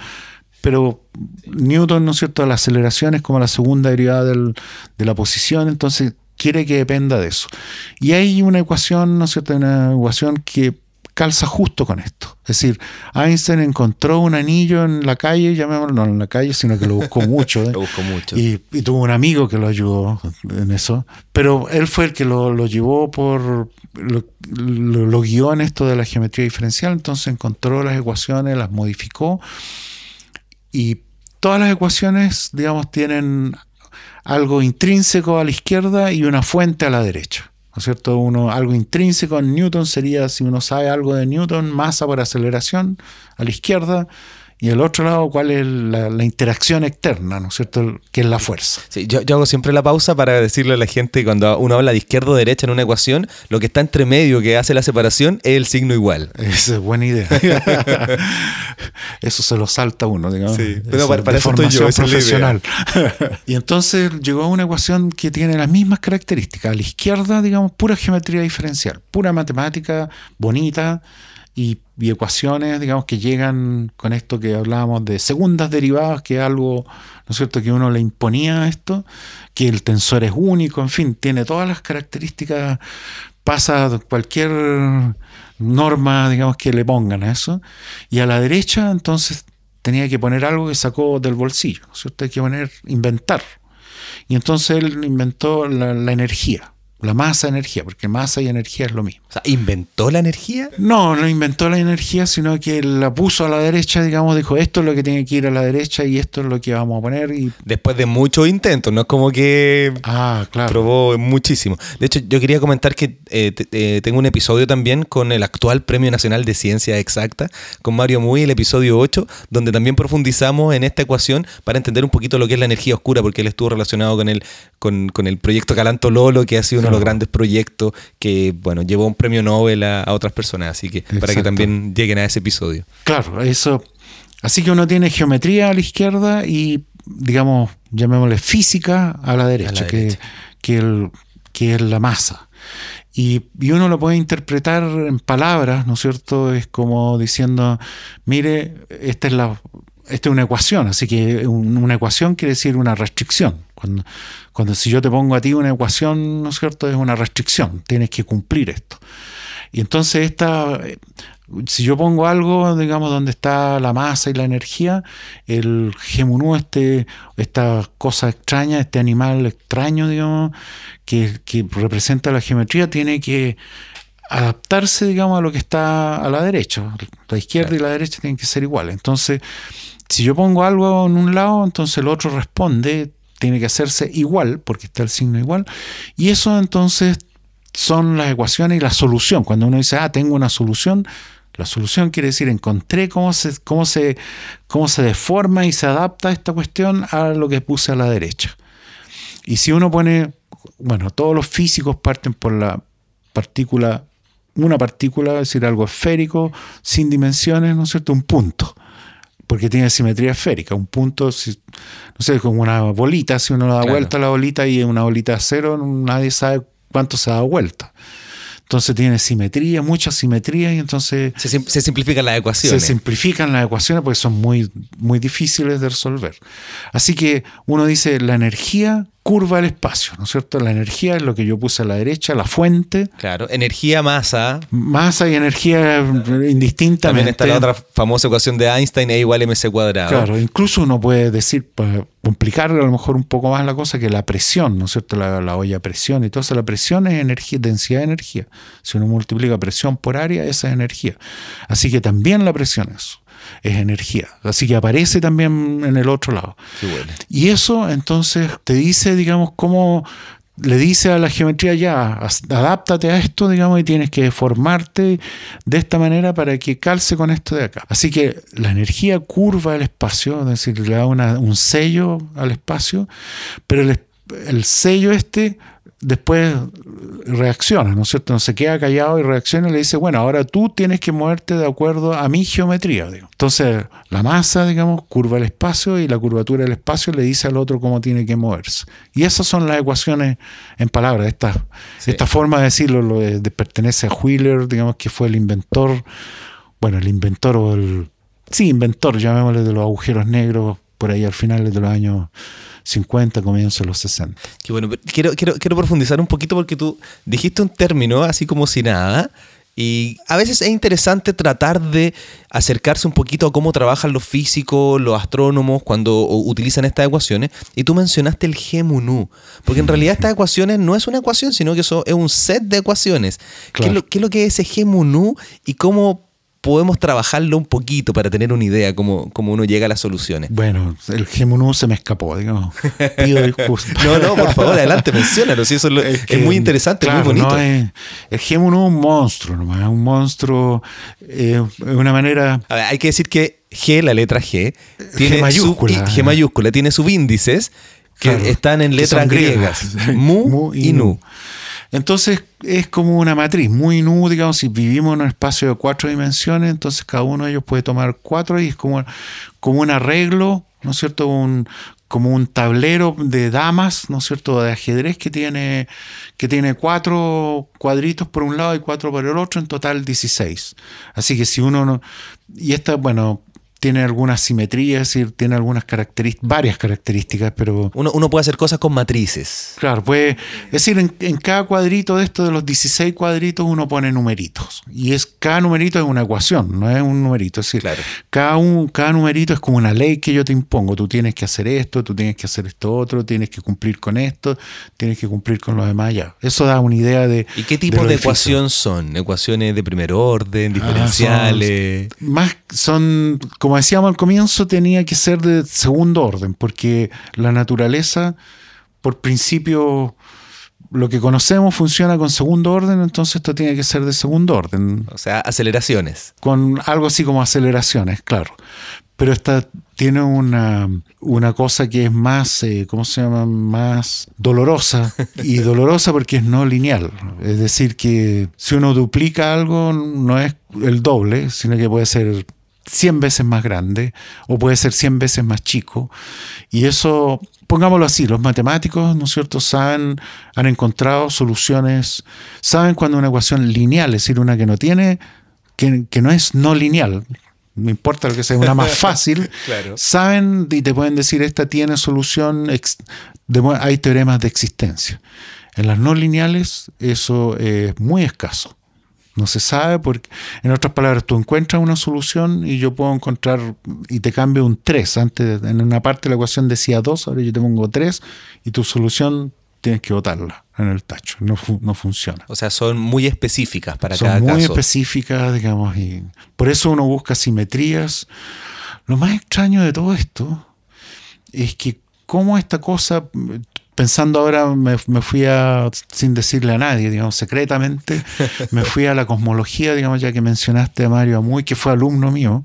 Pero Newton, ¿no es cierto?, la aceleración es como la segunda derivada de la posición, entonces quiere que dependa de eso. Y hay una ecuación, ¿no es cierto?, una ecuación que calza justo con esto. Es decir, Einstein encontró un anillo en la calle, llamémoslo, no en la calle, sino que lo buscó mucho. ¿eh? lo buscó mucho. Y, tuvo un amigo que lo ayudó en eso. Pero él fue el que lo, lo llevó por. Lo, lo, guió en esto de la geometría diferencial. Entonces encontró las ecuaciones, las modificó. Y todas las ecuaciones, digamos, tienen algo intrínseco a la izquierda y una fuente a la derecha. ¿no es cierto? Uno, algo intrínseco en Newton sería, si uno sabe algo de Newton, masa por aceleración a la izquierda, y el otro lado, cuál es la, interacción externa, ¿no es cierto? Que es la fuerza. Sí, yo, hago siempre la pausa para decirle a la gente, cuando uno habla de izquierda o derecha en una ecuación, lo que está entre medio que hace la separación es el signo igual. Esa es buena idea. eso se lo salta uno, digamos. Sí, pero para, para eso estoy yo, profesional. y entonces llegó a una ecuación que tiene las mismas características. A la izquierda, digamos, pura geometría diferencial, pura matemática bonita y, ecuaciones, digamos, que llegan con esto que hablábamos de segundas derivadas, que es algo, ¿no es cierto?, que uno le imponía a esto, que el tensor es único, en fin, tiene todas las características, pasa cualquier norma, digamos, que le pongan a eso. Y a la derecha, entonces, tenía que poner algo que sacó del bolsillo, ¿no es cierto? Hay que poner, inventar. Y entonces él inventó la energía. La masa, energía, porque masa y energía es lo mismo. O sea, ¿inventó la energía? No, no inventó la energía, sino que la puso a la derecha, digamos, dijo, esto es lo que tiene que ir a la derecha y esto es lo que vamos a poner. Y... Después de muchos intentos, no es como que ah, claro. probó muchísimo. De hecho, yo quería comentar que eh, eh, tengo un episodio también con el actual Premio Nacional de Ciencia Exacta, con Mario Muy, el episodio 8, donde también profundizamos en esta ecuación para entender un poquito lo que es la energía oscura, porque él estuvo relacionado con el, con, con el proyecto Calanto Lolo, que ha sido los grandes proyectos que, bueno, llevó un premio Nobel a, otras personas, así que para que también lleguen a ese episodio. Claro, eso. Así que uno tiene geometría a la izquierda y, digamos, llamémosle física a la derecha, Que, que, el, que es la masa. Y, y, uno lo puede interpretar en palabras, ¿no es cierto? Es como diciendo, mire, esta es la esta es una ecuación, así que una ecuación quiere decir una restricción. Cuando, cuando si yo te pongo a ti una ecuación, ¿no es cierto? Es una restricción, tienes que cumplir esto. Y entonces esta, si yo pongo algo, digamos, donde está la masa y la energía, el gemunú, este, esta cosa extraña, este animal extraño, digamos, que, que representa la geometría, tiene que adaptarse, digamos, a lo que está a la derecha. La izquierda y la derecha tienen que ser iguales. Entonces, si yo pongo algo en un lado, entonces el otro responde, tiene que hacerse igual, porque está el signo igual, y eso entonces son las ecuaciones y la solución. Cuando uno dice, ah, tengo una solución, la solución quiere decir encontré cómo se, cómo se, cómo se deforma y se adapta esta cuestión a lo que puse a la derecha. Y si uno pone, bueno, todos los físicos parten por la partícula, una partícula, es decir, algo esférico, sin dimensiones, ¿no es cierto? Un punto porque tiene simetría esférica. Un punto, no sé, como una bolita, si uno da vuelta a la bolita y una bolita cero, nadie sabe cuánto se da vuelta. Entonces tiene simetría, mucha simetría y entonces... Se, se, simplifican las ecuaciones. Se simplifican las ecuaciones porque son muy, muy difíciles de resolver. Así que uno dice, la energía curva el espacio, ¿no es cierto? La energía es lo que yo puse a la derecha, la fuente. Claro, energía, masa. Masa y energía indistintamente. También está la otra famosa ecuación de Einstein, E igual mc cuadrado. Claro, incluso uno puede decir, para complicar a lo mejor un poco más la cosa, que la presión, ¿no es cierto? La, la olla a presión y todo eso, la presión es energía, densidad de energía. Si uno multiplica presión por área, esa es energía. Así que también la presión es eso es energía. Así que aparece también en el otro lado. Y eso entonces te dice, digamos, cómo le dice a la geometría ya, adáptate a esto, digamos, y tienes que formarte de esta manera para que calce con esto de acá. Así que la energía curva el espacio, es decir, le da un sello al espacio, pero el, el sello este después reacciona, ¿no es cierto? No se queda callado y reacciona y le dice, bueno, ahora tú tienes que moverte de acuerdo a mi geometría. Entonces, la masa, digamos, curva el espacio y la curvatura del espacio le dice al otro cómo tiene que moverse. Y esas son las ecuaciones en palabras. Esta, esta forma de decirlo lo de, pertenece a Wheeler, digamos, que fue el inventor, bueno, el inventor o el... Sí, inventor, llamémosle de los agujeros negros, por ahí al final de los años 50, comienzos de los 60. Qué bueno, quiero, quiero, quiero profundizar un poquito porque tú dijiste un término así como si nada. Y a veces es interesante tratar de acercarse un poquito a cómo trabajan los físicos, los astrónomos cuando utilizan estas ecuaciones. Y tú mencionaste el G mu porque en realidad estas ecuaciones no es una ecuación, sino que eso es un set de ecuaciones. ¿Qué, es lo, ¿Qué, es lo, que es ese G mu y cómo podemos trabajarlo un poquito para tener una idea cómo, cómo uno llega a las soluciones. Bueno, el Gemunú se me escapó, digamos. Pido disculpas. no, no, por favor, adelante, menciónalo. Si eso es, muy interesante, muy bonito. el Gemunú es un monstruo, nomás, es un monstruo eh, de una manera. hay que decir que G, la letra G, tiene G mayúscula, G mayúscula tiene subíndices que están en letras griegas, mu, y nu. Entonces es como una matriz, muy nu, digamos, si vivimos en un espacio de cuatro dimensiones, entonces cada uno de ellos puede tomar cuatro y es como, como un arreglo, ¿no es cierto? Un, como un tablero de damas, ¿no es cierto?, de ajedrez que tiene, que tiene cuatro cuadritos por un lado y cuatro por el otro, en total 16. Así que si uno no... Y esta, bueno, tiene algunas simetrías, es decir, tiene algunas características, varias características, pero... Uno, uno, puede hacer cosas con matrices. Claro, puede... Es decir, en, cada cuadrito de estos, de los 16 cuadritos, uno pone numeritos. Y es cada numerito es una ecuación, no es un numerito. Es decir, cada, un, cada numerito es como una ley que yo te impongo. Tú tienes que hacer esto, tú tienes que hacer esto otro, tienes que cumplir con esto, tienes que cumplir con lo demás ya. Eso da una idea de... ¿Y qué tipo de, ecuación son? ¿Ecuaciones de primer orden, ah, diferenciales? más son como como decíamos al comienzo, tenía que ser de segundo orden, porque la naturaleza, por principio, lo que conocemos funciona con segundo orden, entonces esto tiene que ser de segundo orden. O sea, aceleraciones. Con algo así como aceleraciones, claro. Pero esta tiene una, una cosa que es más, eh, ¿cómo se llama? Más dolorosa. Y dolorosa porque es no lineal. Es decir, que si uno duplica algo, no es el doble, sino que puede ser 100 veces más grande o puede ser 100 veces más chico. Y eso, pongámoslo así, los matemáticos, ¿no es cierto?, saben, han encontrado soluciones, saben cuando una ecuación lineal, es decir, una que no tiene, que, no es no lineal, no importa lo que sea, una más fácil, saben y te pueden decir, esta tiene solución, hay teoremas de existencia. En las no lineales eso es muy escaso. No se sabe porque, en otras palabras, tú encuentras una solución y yo puedo encontrar y te cambio un 3. Antes, en una parte de la ecuación decía 2, ahora yo te pongo 3 y tu solución tienes que botarla en el tacho. No, no funciona. O sea, son muy específicas para cada caso. Son muy específicas, digamos, y por eso uno busca simetrías. Lo más extraño de todo esto es que cómo esta cosa, pensando ahora, me, fui a, sin decirle a nadie, digamos, secretamente, me fui a la cosmología, digamos, ya que mencionaste a Mario Amuy, que fue alumno mío.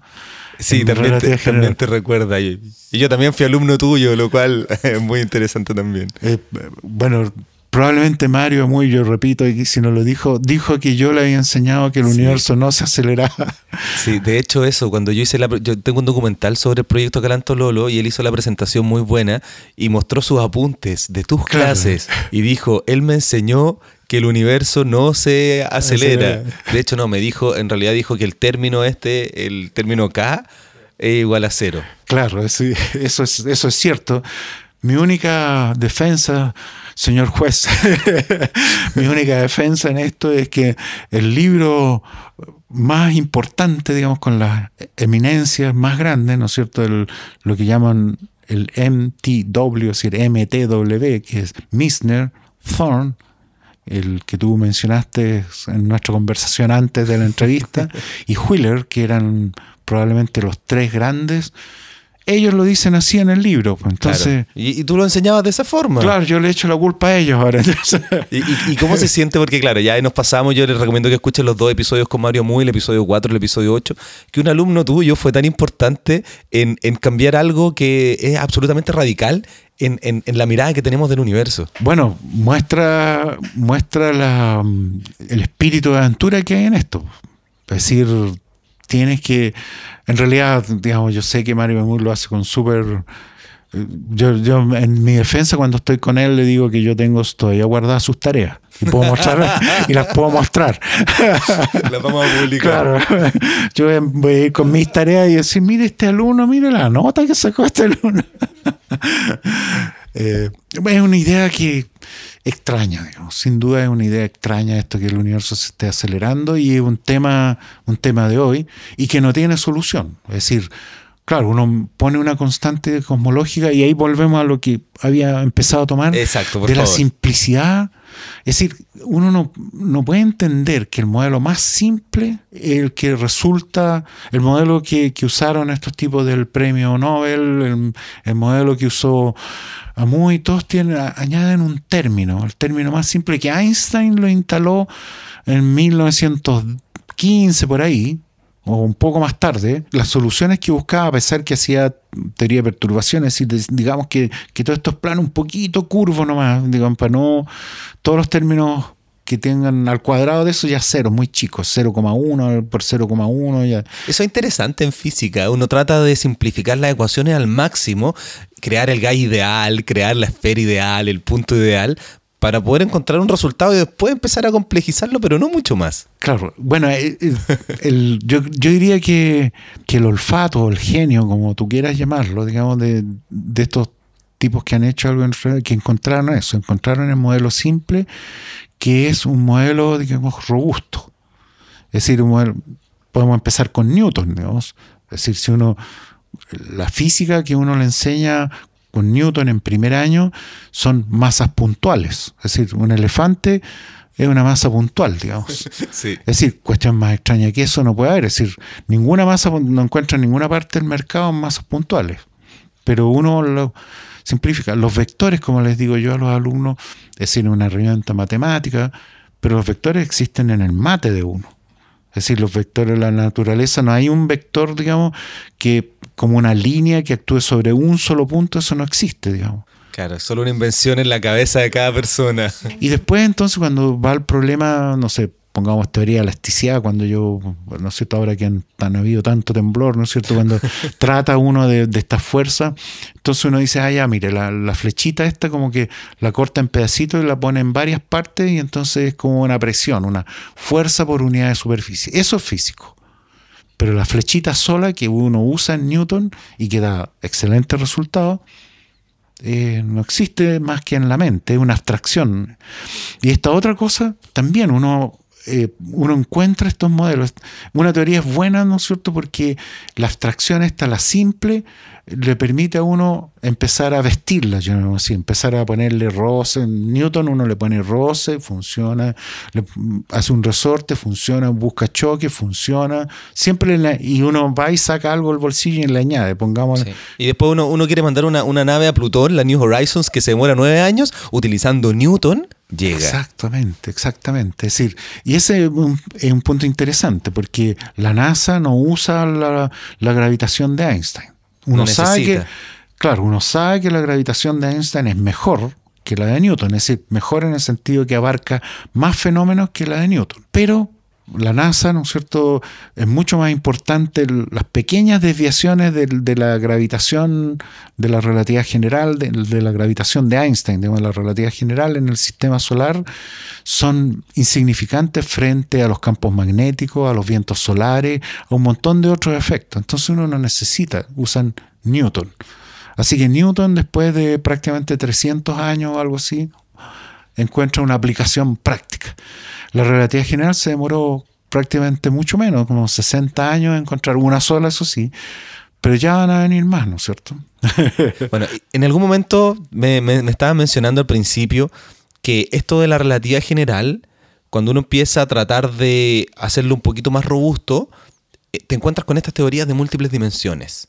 Sí, también te, recuerda. Y, yo también fui alumno tuyo, lo cual es muy interesante también. Eh, bueno, probablemente Mario muy, yo repito, y si no lo dijo, dijo que yo le había enseñado que el universo no se aceleraba. Sí, de hecho eso, cuando yo hice la, yo tengo un documental sobre el proyecto Calanto Lolo y él hizo la presentación muy buena y mostró sus apuntes de tus clases y dijo, él me enseñó que el universo no se acelera. De hecho no, me dijo, en realidad dijo que el término este, el término K, es igual a cero. Claro, eso, eso, es, eso es cierto. Mi única defensa señor juez, mi única defensa en esto es que el libro más importante, digamos, con las eminencias más grandes, ¿no es cierto? lo que llaman el MTW, es decir, MTW, que es Misner, Thorne, el que tú mencionaste en nuestra conversación antes de la entrevista, y Wheeler, que eran probablemente los tres grandes, ellos lo dicen así en el libro. pues, Entonces, Claro. Y, y tú lo enseñabas de esa forma. claro, yo le echo la culpa a ellos ahora. ¿Y, y- cómo se siente? Porque claro, ya nos pasamos, yo les recomiendo que escuchen los dos episodios con Mario Muy, el episodio 4 y el episodio 8, que un alumno tuyo fue tan importante en, en cambiar algo que es absolutamente radical en, en- en la mirada que tenemos del universo. Bueno, muestra, muestra la, mm, el espíritu de aventura que hay en esto. Es decir, tienes que, en realidad, digamos, yo sé que Mario Moore lo hace con súper... Yo, yo, en mi defensa, cuando estoy con él, le digo que yo tengo todavía guardadas sus tareas. Y, puedo mostrar, y las puedo mostrar. Las vamos a publicar. Claro, yo voy a- voy a ir con mis tareas y decir, mire este alumno, mire la nota que sacó este alumno. Eh, es una idea que extraña, digamos. sin duda es una idea extraña esto que el universo se esté acelerando y es un tema, un tema de hoy y que no tiene solución. Es decir, claro, uno pone una constante cosmológica y ahí volvemos a lo que había empezado a tomar Exacto, por de la simplicidad. Es decir, uno no, no puede entender que el modelo más simple, el que resulta, el modelo que, que usaron estos tipos del premio Nobel, el, el modelo que usó Amuy, todos tienen, añaden un término, el término más simple que Einstein lo instaló en 1915 por ahí, o un poco más tarde, las soluciones que buscaba, a pesar que hacía teoría de perturbaciones, es decir, digamos que, que todos estos planos un poquito curvos nomás, digamos, para no, todos los términos que tengan al cuadrado de eso ya cero, muy chicos, 0,1 por 0,1, ya. Eso es interesante en física. Uno trata de simplificar las ecuaciones al máximo, crear el gas ideal, crear la esfera ideal, el punto ideal, para poder encontrar un resultado y después empezar a complejizarlo, pero no mucho más. Claro, bueno, eh, eh, el- yo, yo diría que, que el olfato el genio, como tú quieras llamarlo, digamos, de, de estos tipos que han hecho algo, en que encontraron eso, encontraron el modelo simple, que es un modelo, digamos, robusto. Es decir, un modelo- podemos empezar con Newton, digamos. Es decir, si uno, la física que uno le enseña con Newton en primer año son masas puntuales. Es decir, un elefante es una masa puntual, digamos. Sí. Es decir, cuestión más extraña que eso no puede haber. Es decir, ninguna masa, no encuentra en ninguna parte del mercado masas puntuales. Pero uno lo simplifica. Los vectores, como les digo yo a los alumnos, es decir, una herramienta matemática, pero los vectores existen en el mate de uno. Es decir, los vectores de la naturaleza, no hay un vector, digamos, que como una línea que actúe sobre un solo punto, eso no existe, digamos. Claro, es solo una invención en la cabeza de cada persona. Y después entonces cuando va el problema, no sé, pongamos teoría de elasticidad, cuando yo, no sé, ahora que han, han habido tanto temblor, ¿no es cierto? Cuando trata uno de, de esta fuerza, entonces uno dice, ah, ya, mire, la, la flechita esta como que la corta en pedacitos y la pone en varias partes y entonces es como una presión, una fuerza por unidad de superficie. Eso es físico. Pero la flechita sola que uno usa en Newton y que da excelentes resultados, eh, no existe más que en la mente, es una abstracción. Y esta otra cosa, también uno, eh, uno encuentra estos modelos. Una teoría es buena, ¿no es cierto? Porque la abstracción esta, la simple, le permite a uno empezar a vestirla, yo así, empezar a ponerle roce. En Newton uno le pone roce, funciona, le- hace un resorte, funciona, busca choque, funciona. Siempre le- y uno va y saca algo del bolsillo y le añade, pongamos Sí. Y después uno, uno quiere mandar una, una nave a Plutón, la New Horizons, que se demora nueve años, utilizando Newton, llega. Exactamente, exactamente. Es decir, y ese es un, es un punto interesante porque la NASA no usa la, la gravitación de Einstein. Uno No sabe que, claro, uno sabe que la gravitación de Einstein es mejor que la de Newton, es decir, mejor en el sentido que abarca más fenómenos que la de Newton. Pero la NASA, ¿no es cierto?, es mucho más importante las pequeñas desviaciones de, la gravitación, de la relatividad general, de, de la gravitación de Einstein, digamos, la relatividad general en el sistema solar, son insignificantes frente a los campos magnéticos, a los vientos solares, a un montón de otros efectos. Entonces uno no necesita, usan Newton. Así que Newton, después de prácticamente 300 años o algo así, encuentra una aplicación práctica. La relatividad general se demoró prácticamente mucho menos, como 60 años en encontrar una sola, eso sí, pero ya van a venir más, ¿no es cierto? Bueno, en algún momento me, me, me estabas mencionando al principio que esto de la relatividad general, cuando uno empieza a tratar de hacerlo un poquito más robusto, eh, te encuentras con estas teorías de múltiples dimensiones.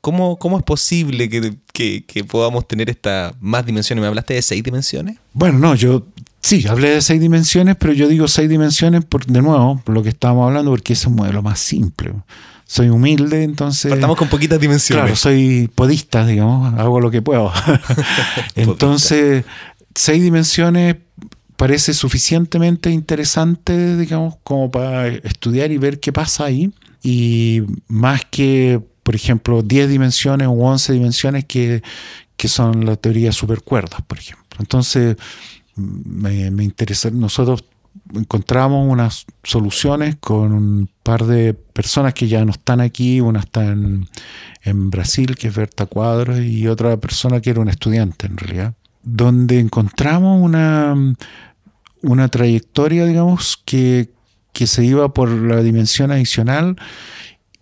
¿Cómo, cómo es posible que, que, podamos tener estas más dimensiones? ¿Me hablaste de seis dimensiones? Bueno, no, yo sí, hablé de seis dimensiones, pero yo digo seis dimensiones por, de nuevo, por lo que estábamos hablando, porque es un modelo más simple. Soy humilde, entonces... Partamos con poquitas dimensiones. Claro, soy podista, digamos, hago lo que puedo. entonces, seis dimensiones parece suficientemente interesante, digamos, como para estudiar y ver qué pasa ahí. Y más que, por ejemplo, 10 dimensiones o 11 dimensiones que, son la teoría supercuerdas, por ejemplo. Entonces, me, me nosotros encontramos unas soluciones con un par de personas que ya no están aquí, una está en, en Brasil, que es Berta Cuadros, y otra persona que era un estudiante en realidad, donde encontramos una, una trayectoria, digamos, que, se iba por la dimensión adicional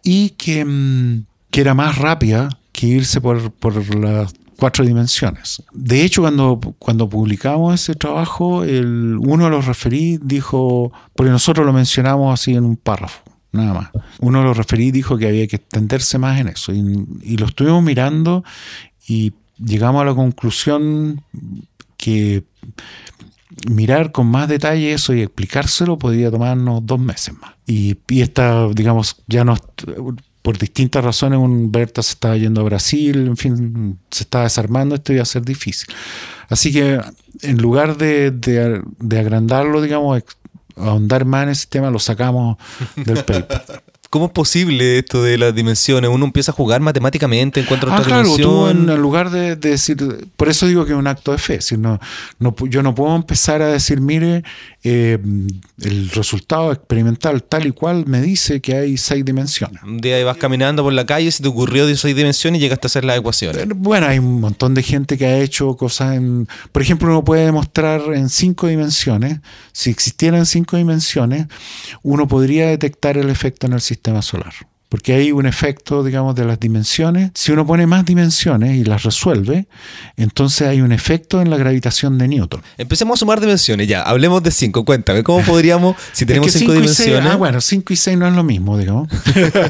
y que, mm, que era más rápida que irse por, las cuatro dimensiones. De hecho, cuando, cuando publicamos ese trabajo, el, uno de los referí dijo, porque nosotros lo mencionamos así en un párrafo, nada más. Uno de los referí dijo que había que extenderse más en eso. Y, lo estuvimos mirando y llegamos a la conclusión que mirar con más detalle eso y explicárselo podría tomarnos dos meses más. Y, esta, digamos, ya no por distintas razones, un Berta se estaba yendo a Brasil, en fin, se estaba desarmando, esto iba a ser difícil. Así que en lugar de, de, de agrandarlo, digamos, ahondar más en ese tema, lo sacamos del paper. ¿Cómo es posible esto de las dimensiones? Uno empieza a jugar matemáticamente, encuentra ah, otra claro, dimensión. en lugar de, decir, por eso digo que es un acto de fe. Si no, yo no puedo empezar a decir, mire, eh, el resultado experimental tal y cual me dice que hay seis dimensiones. Un día vas caminando por la calle, se te ocurrió de seis dimensiones y llegaste a hacer las ecuaciones. Bueno, hay un montón de gente que ha hecho cosas en. Por ejemplo, uno puede demostrar en cinco dimensiones. Si existieran cinco dimensiones, uno podría detectar el efecto en el sistema solar. Porque hay un efecto, digamos, de las dimensiones. Si uno pone más dimensiones y las resuelve, entonces hay un efecto en la gravitación de Newton. Empecemos a sumar dimensiones, ya. Hablemos de cinco. Cuéntame, ¿cómo podríamos, si tenemos cinco, dimensiones? ah, bueno, cinco y seis no es lo mismo, digamos.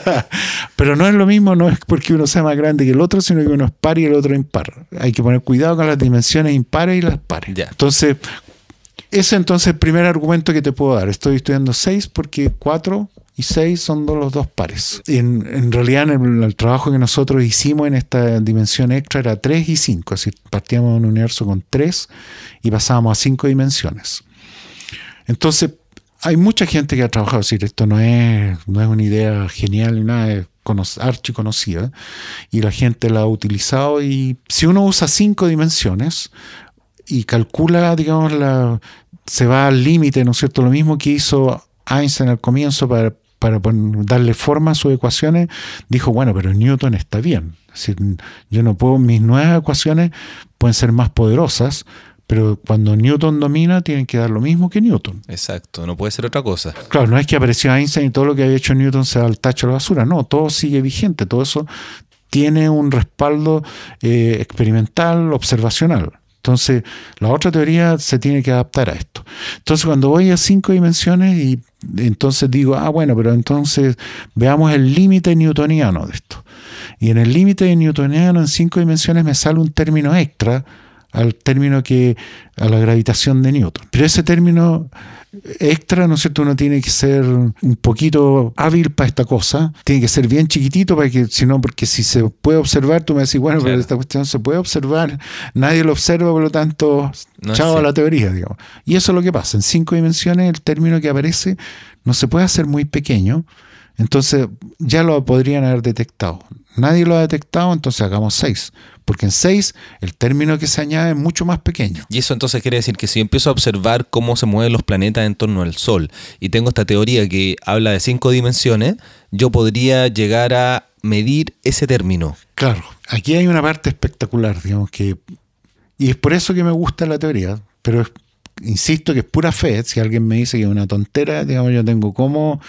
Pero no es lo mismo, no es porque uno sea más grande que el otro, sino que uno es par y el otro impar. Hay que poner cuidado con las dimensiones impares y las pares. Ya. Entonces, ese entonces el primer argumento que te puedo dar. Estoy estudiando seis porque cuatro y 6 son los dos pares. En, en realidad, el, trabajo que nosotros hicimos en esta dimensión extra era 3 y 5, así partíamos de un universo con 3 y pasábamos a 5 dimensiones. Entonces, hay mucha gente que ha trabajado, es decir, esto no es, no es una idea genial ni nada, es archiconocida, y la gente la ha utilizado, y si uno usa 5 dimensiones y calcula, digamos, la, se va al límite, ¿no es cierto? Lo mismo que hizo Einstein al comienzo para para darle forma a sus ecuaciones, dijo, bueno, pero Newton está bien. Es decir, yo no puedo, mis nuevas ecuaciones pueden ser más poderosas, pero cuando Newton domina, tienen que dar lo mismo que Newton. Exacto, no puede ser otra cosa. Claro, no es que apareció Einstein y todo lo que había hecho Newton se va al tacho de la basura, no, todo sigue vigente, todo eso tiene un respaldo eh, experimental, observacional. Entonces, la otra teoría se tiene que adaptar a esto. Entonces, cuando voy a cinco dimensiones y entonces digo, ah, bueno, pero entonces veamos el límite newtoniano de esto. Y en el límite newtoniano en cinco dimensiones me sale un término extra al término que a la gravitación de Newton. Pero ese término extra, ¿no es cierto? Uno tiene que ser un poquito hábil para esta cosa, tiene que ser bien chiquitito para que, si no, porque si se puede observar, tú me decís, bueno, pero esta cuestión se puede observar, nadie lo observa, por lo tanto, chao a la teoría, digamos. Y eso es lo que pasa, en cinco dimensiones el término que aparece no se puede hacer muy pequeño, entonces ya lo podrían haber detectado. Nadie lo ha detectado, entonces hagamos seis porque en 6 el término que se añade es mucho más pequeño. Y eso entonces quiere decir que si yo empiezo a observar cómo se mueven los planetas en torno al Sol y tengo esta teoría que habla de cinco dimensiones, yo podría llegar a medir ese término. Claro, aquí hay una parte espectacular, digamos que... Y es por eso que me gusta la teoría, pero insisto que es pura fe. Si alguien me dice que es una tontera, digamos, yo tengo cómo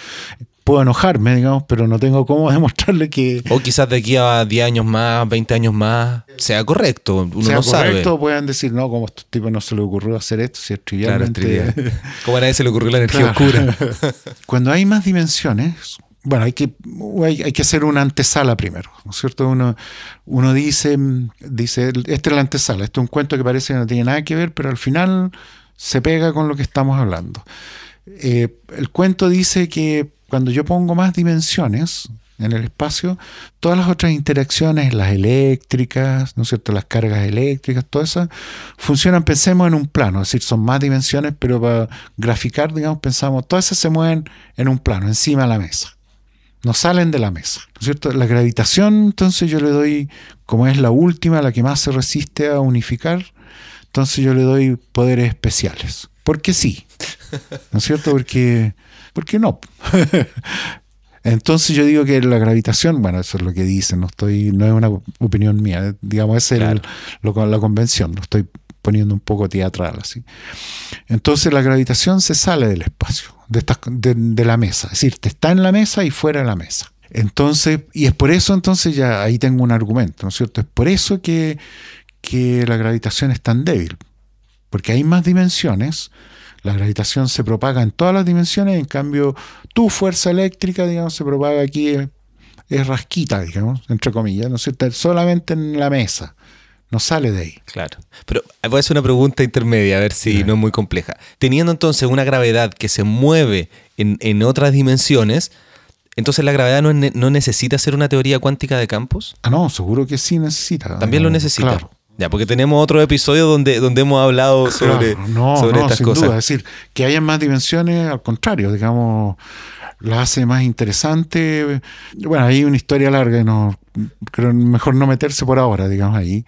puedo enojarme, digamos, pero no tengo cómo demostrarle que... O quizás de aquí a 10 años más, 20 años más, sea correcto, uno sea no correcto, puedan decir, no, como a estos tipos no se le ocurrió hacer esto, si es trivialmente... Claro, ¿Cómo a nadie se le ocurrió la energía oscura? Cuando hay más dimensiones, bueno, hay que, hay, que hacer una antesala primero, ¿no es cierto? Uno, uno dice, dice, esta es la antesala, este es un cuento que parece que no tiene nada que ver, pero al final se pega con lo que estamos hablando. Eh, el cuento dice que cuando yo pongo más dimensiones en el espacio, todas las otras interacciones, las eléctricas, ¿no es cierto? Las cargas eléctricas, todas esas, funcionan, pensemos en un plano, es decir, son más dimensiones, pero para graficar, digamos, pensamos, todas esas se mueven en un plano, encima de la mesa no salen de la mesa. ¿no es cierto? La gravitación, entonces yo le doy, como es la última, la que más se resiste a unificar, entonces yo le doy poderes especiales. Porque sí. ¿No es cierto? Porque, porque no. Entonces yo digo que la gravitación, bueno, eso es lo que dicen, no estoy, no es una opinión mía, digamos, es el, lo, la convención, lo estoy poniendo un poco teatral así. Entonces la gravitación se sale del espacio de, la mesa. Es decir, te está en la mesa y fuera de la mesa. Entonces, y es por eso entonces ya ahí tengo un argumento, ¿no es cierto? Es por eso que, que la gravitación es tan débil. Porque hay más dimensiones, la gravitación se propaga en todas las dimensiones, en cambio tu fuerza eléctrica, digamos, se propaga aquí, es, es rasquita, digamos, entre comillas, ¿no es cierto? Solamente en la mesa. No sale de ahí. Claro. Pero voy a hacer una pregunta intermedia, a ver si no es muy compleja. Teniendo entonces una gravedad que se mueve en, otras dimensiones, entonces la gravedad no, no, necesita ser una teoría cuántica de campos. Ah, no, seguro que sí necesita. También lo necesita. Claro. Ya, porque tenemos otro episodio donde, donde hemos hablado sobre, no, sobre no, sin Duda. Es decir, que haya más dimensiones, al contrario, digamos, la hace más interesante. Bueno, hay una historia larga y no creo mejor no meterse por ahora, digamos ahí,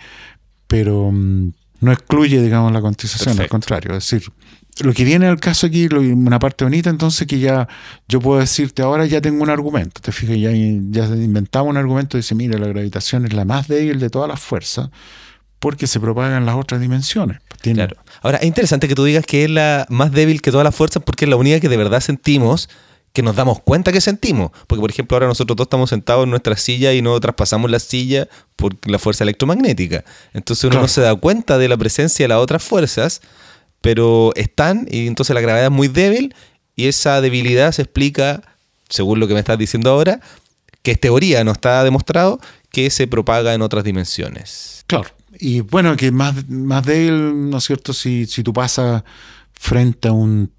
pero mm, no excluye, digamos, la cuantización, al contrario, es decir, lo que viene al caso aquí, una parte bonita, entonces que ya yo puedo decirte ahora ya tengo un argumento, te fijas, ya, ya inventamos un argumento, dice, mira, la gravitación es la más débil de todas las fuerzas porque se propagan las otras dimensiones. Claro. Ahora, es interesante que tú digas que es la más débil que todas las fuerzas porque es la única que de verdad sentimos que nos damos cuenta que sentimos. Porque, por ejemplo, ahora nosotros dos estamos sentados en nuestra silla y no traspasamos la silla por la fuerza electromagnética. Entonces uno no se da cuenta de la presencia de las otras fuerzas, pero están y entonces la gravedad es muy débil y esa debilidad se explica, según lo que me estás diciendo ahora, que es teoría, no está demostrado, que se propaga en otras dimensiones. Claro. Y bueno, que más, más débil, ¿no es cierto? Si, si tú pasas frente a un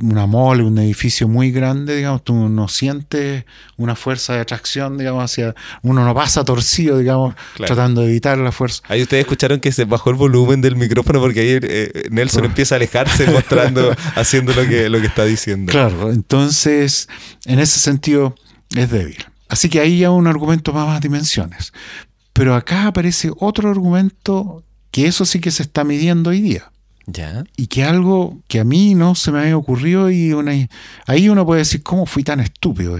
una mole, un edificio muy grande, digamos, tú no sientes una fuerza de atracción, digamos, hacia. Uno no pasa torcido, digamos, tratando de evitar la fuerza. Ahí ustedes escucharon que se bajó el volumen del micrófono porque ahí eh, Nelson empieza a alejarse mostrando, haciendo lo que, lo que está diciendo. Claro, entonces, en ese sentido, es débil. Así que ahí ya un argumento más, más dimensiones. Pero acá aparece otro argumento que eso sí que se está midiendo hoy día. Y que algo que a mí no se me había ocurrido y una, ahí uno puede decir, ¿cómo fui tan estúpido?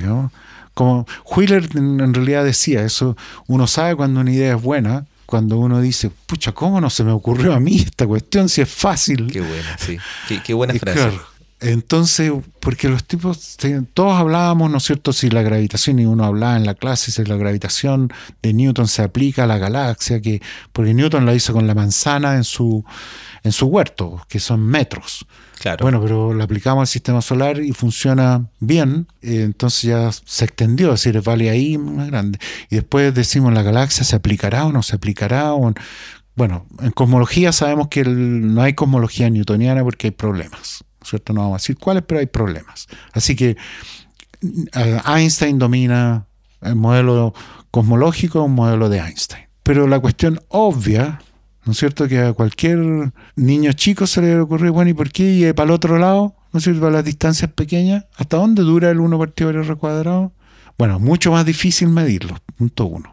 Como Wheeler en, realidad decía, eso uno sabe cuando una idea es buena, cuando uno dice, pucha, ¿cómo no se me ocurrió a mí esta cuestión si es fácil? Qué buena, sí. Qué, buena frase. Entonces, porque los tipos, todos hablábamos, ¿no es cierto?, si la gravitación, y uno hablaba en la clase, si la gravitación de Newton se aplica a la galaxia, que porque Newton la hizo con la manzana en su en su huerto, que son metros. Claro. Bueno, pero lo aplicamos al sistema solar y funciona bien, eh, entonces ya se extendió, es decir, vale ahí más grande. Y después decimos, ¿la galaxia se aplicará o no se aplicará? bueno, en cosmología sabemos que no hay cosmología newtoniana porque hay problemas, ¿cierto? No vamos a decir cuáles, pero hay problemas. Así que eh, Einstein domina el modelo cosmológico, un modelo de Einstein. Pero la cuestión obvia ¿No es cierto? Que a cualquier niño chico se le ocurre, bueno, ¿y por qué? Y para el otro lado, ¿no es cierto? Para las distancias pequeñas, ¿hasta dónde dura el 1 partido por R cuadrado? Bueno, mucho más difícil medirlo, punto uno.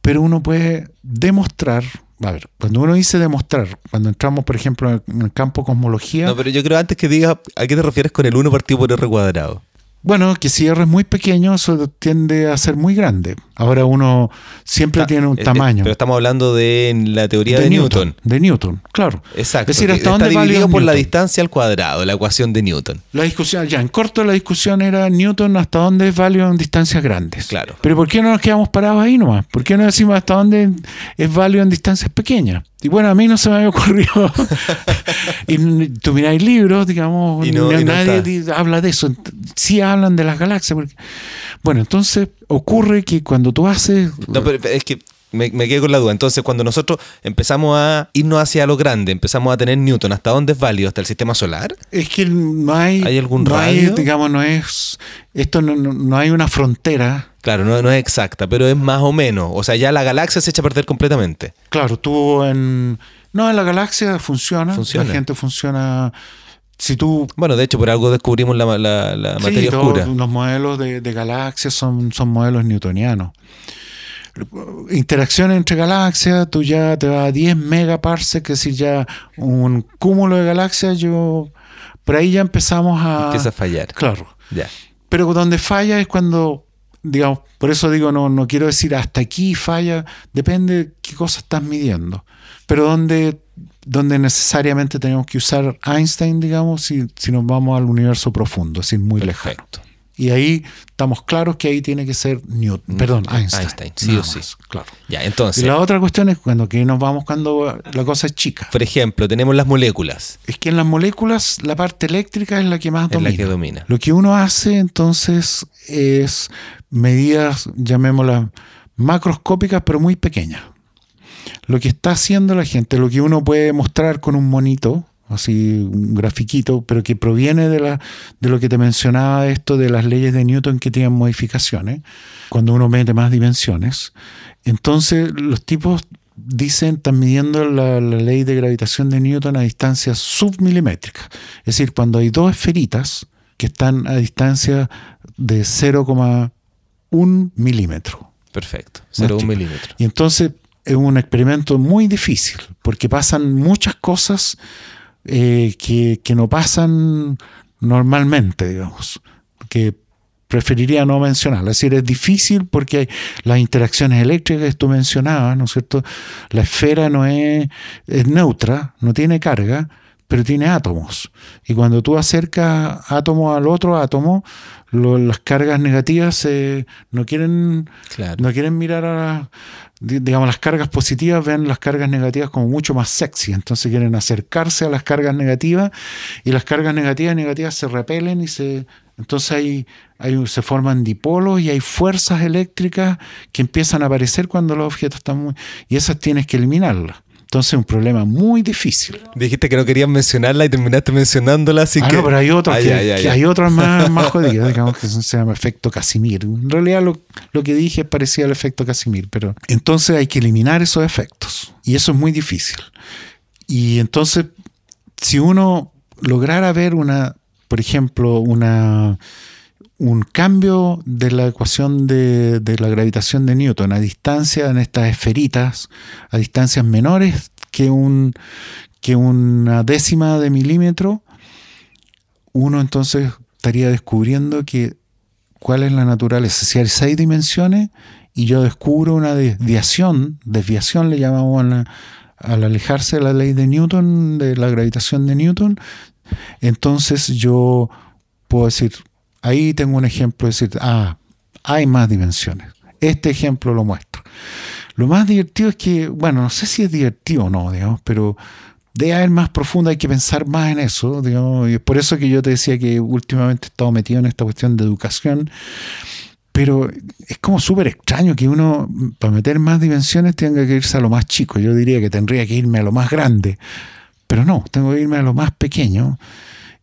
Pero uno puede demostrar, a ver, cuando uno dice demostrar, cuando entramos, por ejemplo, en el campo cosmología... No, pero yo creo antes que digas, ¿a qué te refieres con el 1 partido por R cuadrado? Bueno, que si R es muy pequeño, eso tiende a ser muy grande. Ahora uno siempre tiene un tamaño. Pero estamos hablando de la teoría de, Newton, De Newton, claro. Exacto. Es decir, hasta dónde está dividido por la distancia al cuadrado, la ecuación de Newton. La discusión, ya en corto la discusión era Newton hasta dónde es válido en distancias grandes. Claro. Pero ¿por qué no nos quedamos parados ahí nomás? ¿Por qué no decimos hasta dónde es válido en distancias pequeñas? Y bueno, a mí no se me había ocurrido. y tú miráis libros, digamos, Y no- y no nadie di- habla de eso. Sí hablan de las galaxias. porque- Bueno, entonces ocurre que cuando tú haces... No, pero es que me, me quedé con la duda. Entonces, cuando nosotros empezamos a irnos hacia lo grande, empezamos a tener Newton, ¿hasta dónde es válido? ¿Hasta el sistema solar? Es que no hay... ¿Hay algún no hay, radio? digamos, no es... Esto no, no- no hay una frontera. Claro, no, no es exacta, pero es más o menos. O sea, ya la galaxia se echa a perder completamente. Claro, tú en... No, en la galaxia funciona. Funciona. La gente funciona... Si tú Bueno, de hecho, por algo descubrimos la, la- materia oscura. Los modelos de, de galaxias son, son modelos newtonianos. Interacciones entre galaxias, tú ya te vas a 10 megaparsecs, es decir, ya un cúmulo de galaxias, yo por ahí ya empezamos a... Empieza a fallar. Claro. Ya. Pero donde falla es cuando, digamos, por eso digo, no, no quiero decir hasta aquí falla, depende de qué cosa estás midiendo. Pero donde, donde necesariamente tenemos que usar Einstein, digamos, si, si nos vamos al universo profundo, es decir, muy lejano. Y ahí estamos claros que ahí tiene que ser Newton, perdón, Einstein. Einstein, sí o sí. claro. Ya, Y entonces, la otra cuestión es cuando que nos vamos cuando la cosa es chica. por ejemplo, tenemos las moléculas. Es que en las moléculas la parte eléctrica es la que más Es la que domina. Lo que uno hace entonces es medidas, llamémoslas macroscópicas, pero muy pequeñas. Lo que está haciendo la gente, lo que uno puede mostrar con un monito, así un grafiquito, pero que proviene de, la, de lo que te mencionaba esto de las leyes de Newton que tienen modificaciones, cuando uno mete más dimensiones. Entonces los tipos dicen, están midiendo la, la ley de gravitación de Newton a distancias submilimétricas. Es decir, cuando hay dos esferitas que están a distancia de 0,1 milímetro. Perfecto. Más 0,1 chico. milímetro. Y entonces es un experimento muy difícil, porque pasan muchas cosas eh, que, que no pasan normalmente, digamos, que preferiría no mencionar. Es decir, es difícil porque hay las interacciones eléctricas que tú mencionabas, ¿no es cierto? La esfera no es, es neutra, no tiene carga, pero tiene átomos. Y cuando tú acercas átomo al otro átomo, lo- las cargas negativas eh, no quieren Claro. no quieren mirar a, digamos, las cargas positivas, ven las cargas negativas como mucho más sexy, entonces quieren acercarse a las cargas negativas y las cargas negativas y negativas se repelen y se, entonces hay, hay, se forman dipolos y hay fuerzas eléctricas que empiezan a aparecer cuando los objetos están muy, y esas tienes que eliminarlas. Entonces es un problema muy difícil. Dijiste que no querías mencionarla y terminaste mencionándola, así Ah, que... no, pero hay otros Ah, que, ya, ya, que ya. hay otros más, más jodidos, digamos que se llama efecto Casimir. En realidad lo, lo que dije parecía el efecto Casimir, pero entonces hay que eliminar esos efectos y eso es muy difícil. Y entonces, si uno lograra ver una, por ejemplo, una un cambio de la ecuación de, la gravitación de Newton a distancia en estas esferitas, a distancias menores que, un, que una décima de milímetro, uno entonces estaría descubriendo que cuál es la naturaleza. Si hay seis dimensiones y yo descubro una desviación, desviación le llamamos a la- al alejarse de la ley de Newton, de la gravitación de Newton, entonces yo puedo decir, ahí tengo un ejemplo, decir, ah, hay más dimensiones. Este ejemplo lo muestra. Lo más divertido es que, bueno, no sé si es divertido o no, digamos, pero debe haber más profundo, hay que pensar más en eso, digamos, y es por eso que yo te decía que últimamente he estado metido en esta cuestión de educación, pero es como súper extraño que uno, para meter más dimensiones, tenga que irse a lo más chico. Yo diría que tendría que irme a lo más grande, pero no, tengo que irme a lo más pequeño.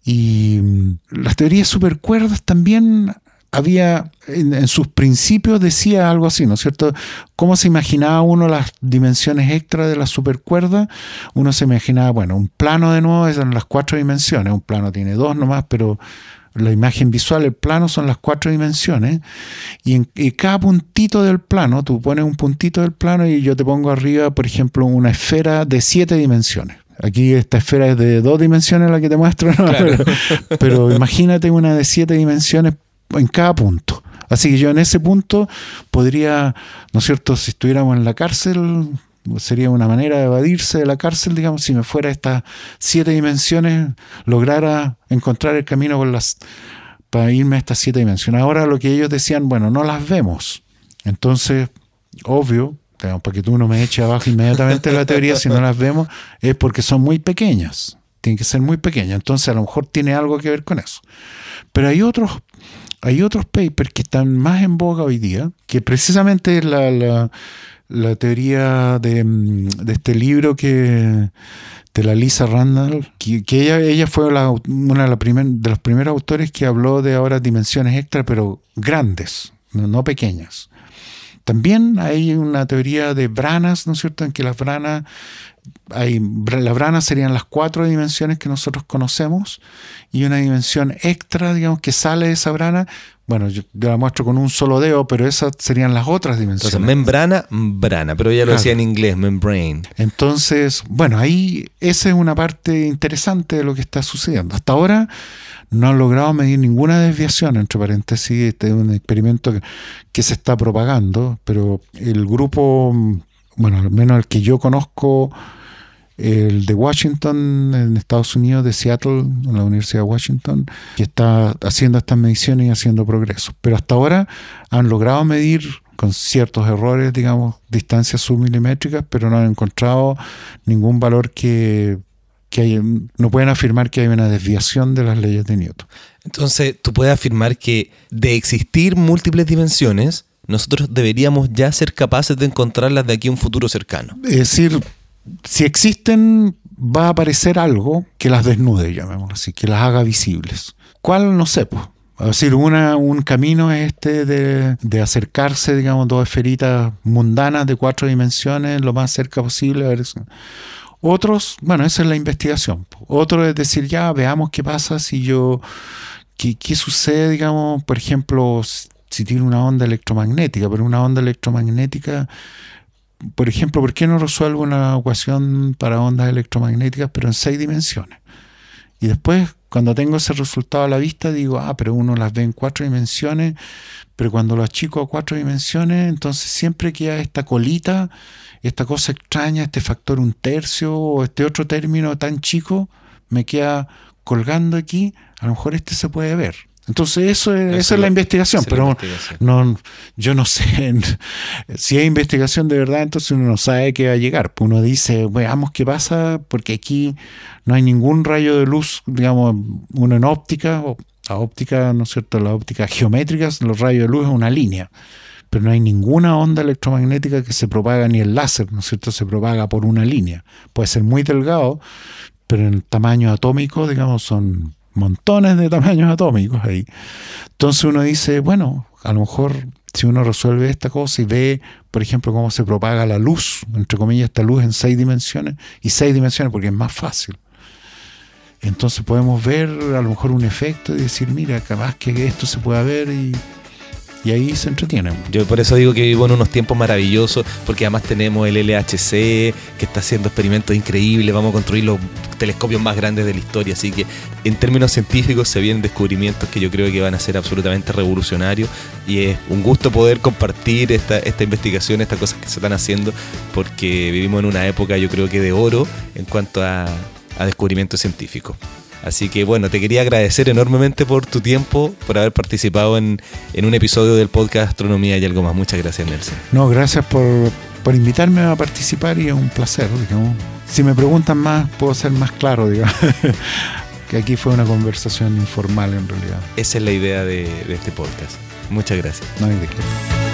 Y mm, las teorías supercuerdas también había, en, sus principios decía algo así, ¿no es cierto? ¿Cómo se imaginaba uno las dimensiones extra de la supercuerda? Uno se imaginaba, bueno, un plano de nuevo eran las cuatro dimensiones, un plano tiene dos nomás, pero la imagen visual, el plano son las cuatro dimensiones, y en y cada puntito del plano, tú pones un puntito del plano y yo te pongo arriba, por ejemplo, una esfera de siete dimensiones. Aquí esta esfera es de dos dimensiones la que te muestro, ¿no? Claro. pero, pero imagínate una de siete dimensiones en cada punto. Así que yo en ese punto podría, ¿no es cierto? Si estuviéramos en la cárcel, sería una manera de evadirse de la cárcel, digamos, si me fuera a estas siete dimensiones, lograra encontrar el camino por las, para irme a estas siete dimensiones. Ahora lo que ellos decían, bueno, no las vemos. Entonces, obvio, digamos, para que tú no me eches abajo inmediatamente la teoría si no las vemos, es porque son muy pequeñas. Tienen que ser muy pequeñas. Entonces a lo mejor tiene algo que ver con eso. Pero hay otros, hay otros papers que están más en boga hoy día, que precisamente es la, la, teoría de, de, este libro que de la Lisa Randall, que, ella, ella fue una de, la de los primeros autores que habló de ahora dimensiones extra, pero grandes, no, pequeñas. También hay una teoría de branas, ¿no es cierto?, en que las branas, hay, las branas serían las cuatro dimensiones que nosotros conocemos y una dimensión extra, digamos, que sale de esa brana, bueno, yo, la muestro con un solo dedo, pero esas serían las otras dimensiones. Entonces, membrana, brana, pero ella lo decía en inglés, membrane. Entonces, bueno, ahí esa es una parte interesante de lo que está sucediendo. Hasta ahora no han logrado medir ninguna desviación, entre paréntesis, este es un experimento que, se está propagando, pero el grupo, bueno, al menos el que yo conozco, el de Washington, en Estados Unidos, de Seattle, en la Universidad de Washington, que está haciendo estas mediciones y haciendo progreso. Pero hasta ahora han logrado medir con ciertos errores, digamos, distancias submilimétricas, pero no han encontrado ningún valor que, que no pueden afirmar que hay una desviación de las leyes de Newton. Entonces, tú puedes afirmar que de existir múltiples dimensiones, nosotros deberíamos ya ser capaces de encontrarlas de aquí a un futuro cercano. Es decir, si existen, va a aparecer algo que las desnude, llamémoslo así, que las haga visibles. ¿Cuál? No sé, pues. Es decir, una, un camino es este de, acercarse, digamos, dos esferitas mundanas de cuatro dimensiones lo más cerca posible. A ver Otros, bueno, esa es la investigación. Otro es decir, ya veamos qué pasa si yo, qué, qué sucede, digamos, por ejemplo, si tiene una onda electromagnética, pero una onda electromagnética por ejemplo, ¿por qué no resuelvo una ecuación para ondas electromagnéticas, pero en seis dimensiones? Y después, cuando tengo ese resultado a la vista, digo, ah, pero uno las ve en cuatro dimensiones, pero cuando lo achico a cuatro dimensiones, entonces siempre queda esta colita, esta cosa extraña, este factor un tercio o este otro término tan chico, me queda colgando aquí, a lo mejor este se puede ver. Entonces eso es, esa es la investigación, pero no, yo no sé si hay investigación de verdad, entonces uno no sabe qué va a llegar. Pues uno dice, veamos qué pasa, porque aquí no hay ningún rayo de luz, digamos, uno en óptica, la óptica, ¿no es cierto? La óptica geométrica, los rayos de luz es una línea, pero no hay ninguna onda electromagnética que se propaga ni el láser, ¿no es cierto? Se propaga por una línea. Puede ser muy delgado, pero en tamaño atómico, digamos, son montones de tamaños atómicos ahí. Entonces uno dice, bueno, a lo mejor si uno resuelve esta cosa y ve, por ejemplo, cómo se propaga la luz, entre comillas, esta luz en seis dimensiones, y seis dimensiones porque es más fácil. Entonces podemos ver a lo mejor un efecto y decir, mira, capaz que esto se pueda ver y y ahí se entretienen. Yo por eso digo que vivo en unos tiempos maravillosos, porque además tenemos el LHC que está haciendo experimentos increíbles, vamos a construir los telescopios más grandes de la historia, así que en términos científicos se vienen descubrimientos que yo creo que van a ser absolutamente revolucionarios y es un gusto poder compartir esta, esta investigación, estas cosas que se están haciendo, porque vivimos en una época yo creo que de oro en cuanto a, a descubrimientos científicos. Así que bueno, te quería agradecer enormemente por tu tiempo, por haber participado en, un episodio del podcast Astronomía y algo más. Muchas gracias, Nelson. No, gracias por, invitarme a participar y es un placer. Si me preguntan más, puedo ser más claro, digamos. que aquí fue una conversación informal en realidad. Esa es la idea de, este podcast. Muchas gracias. No hay de qué.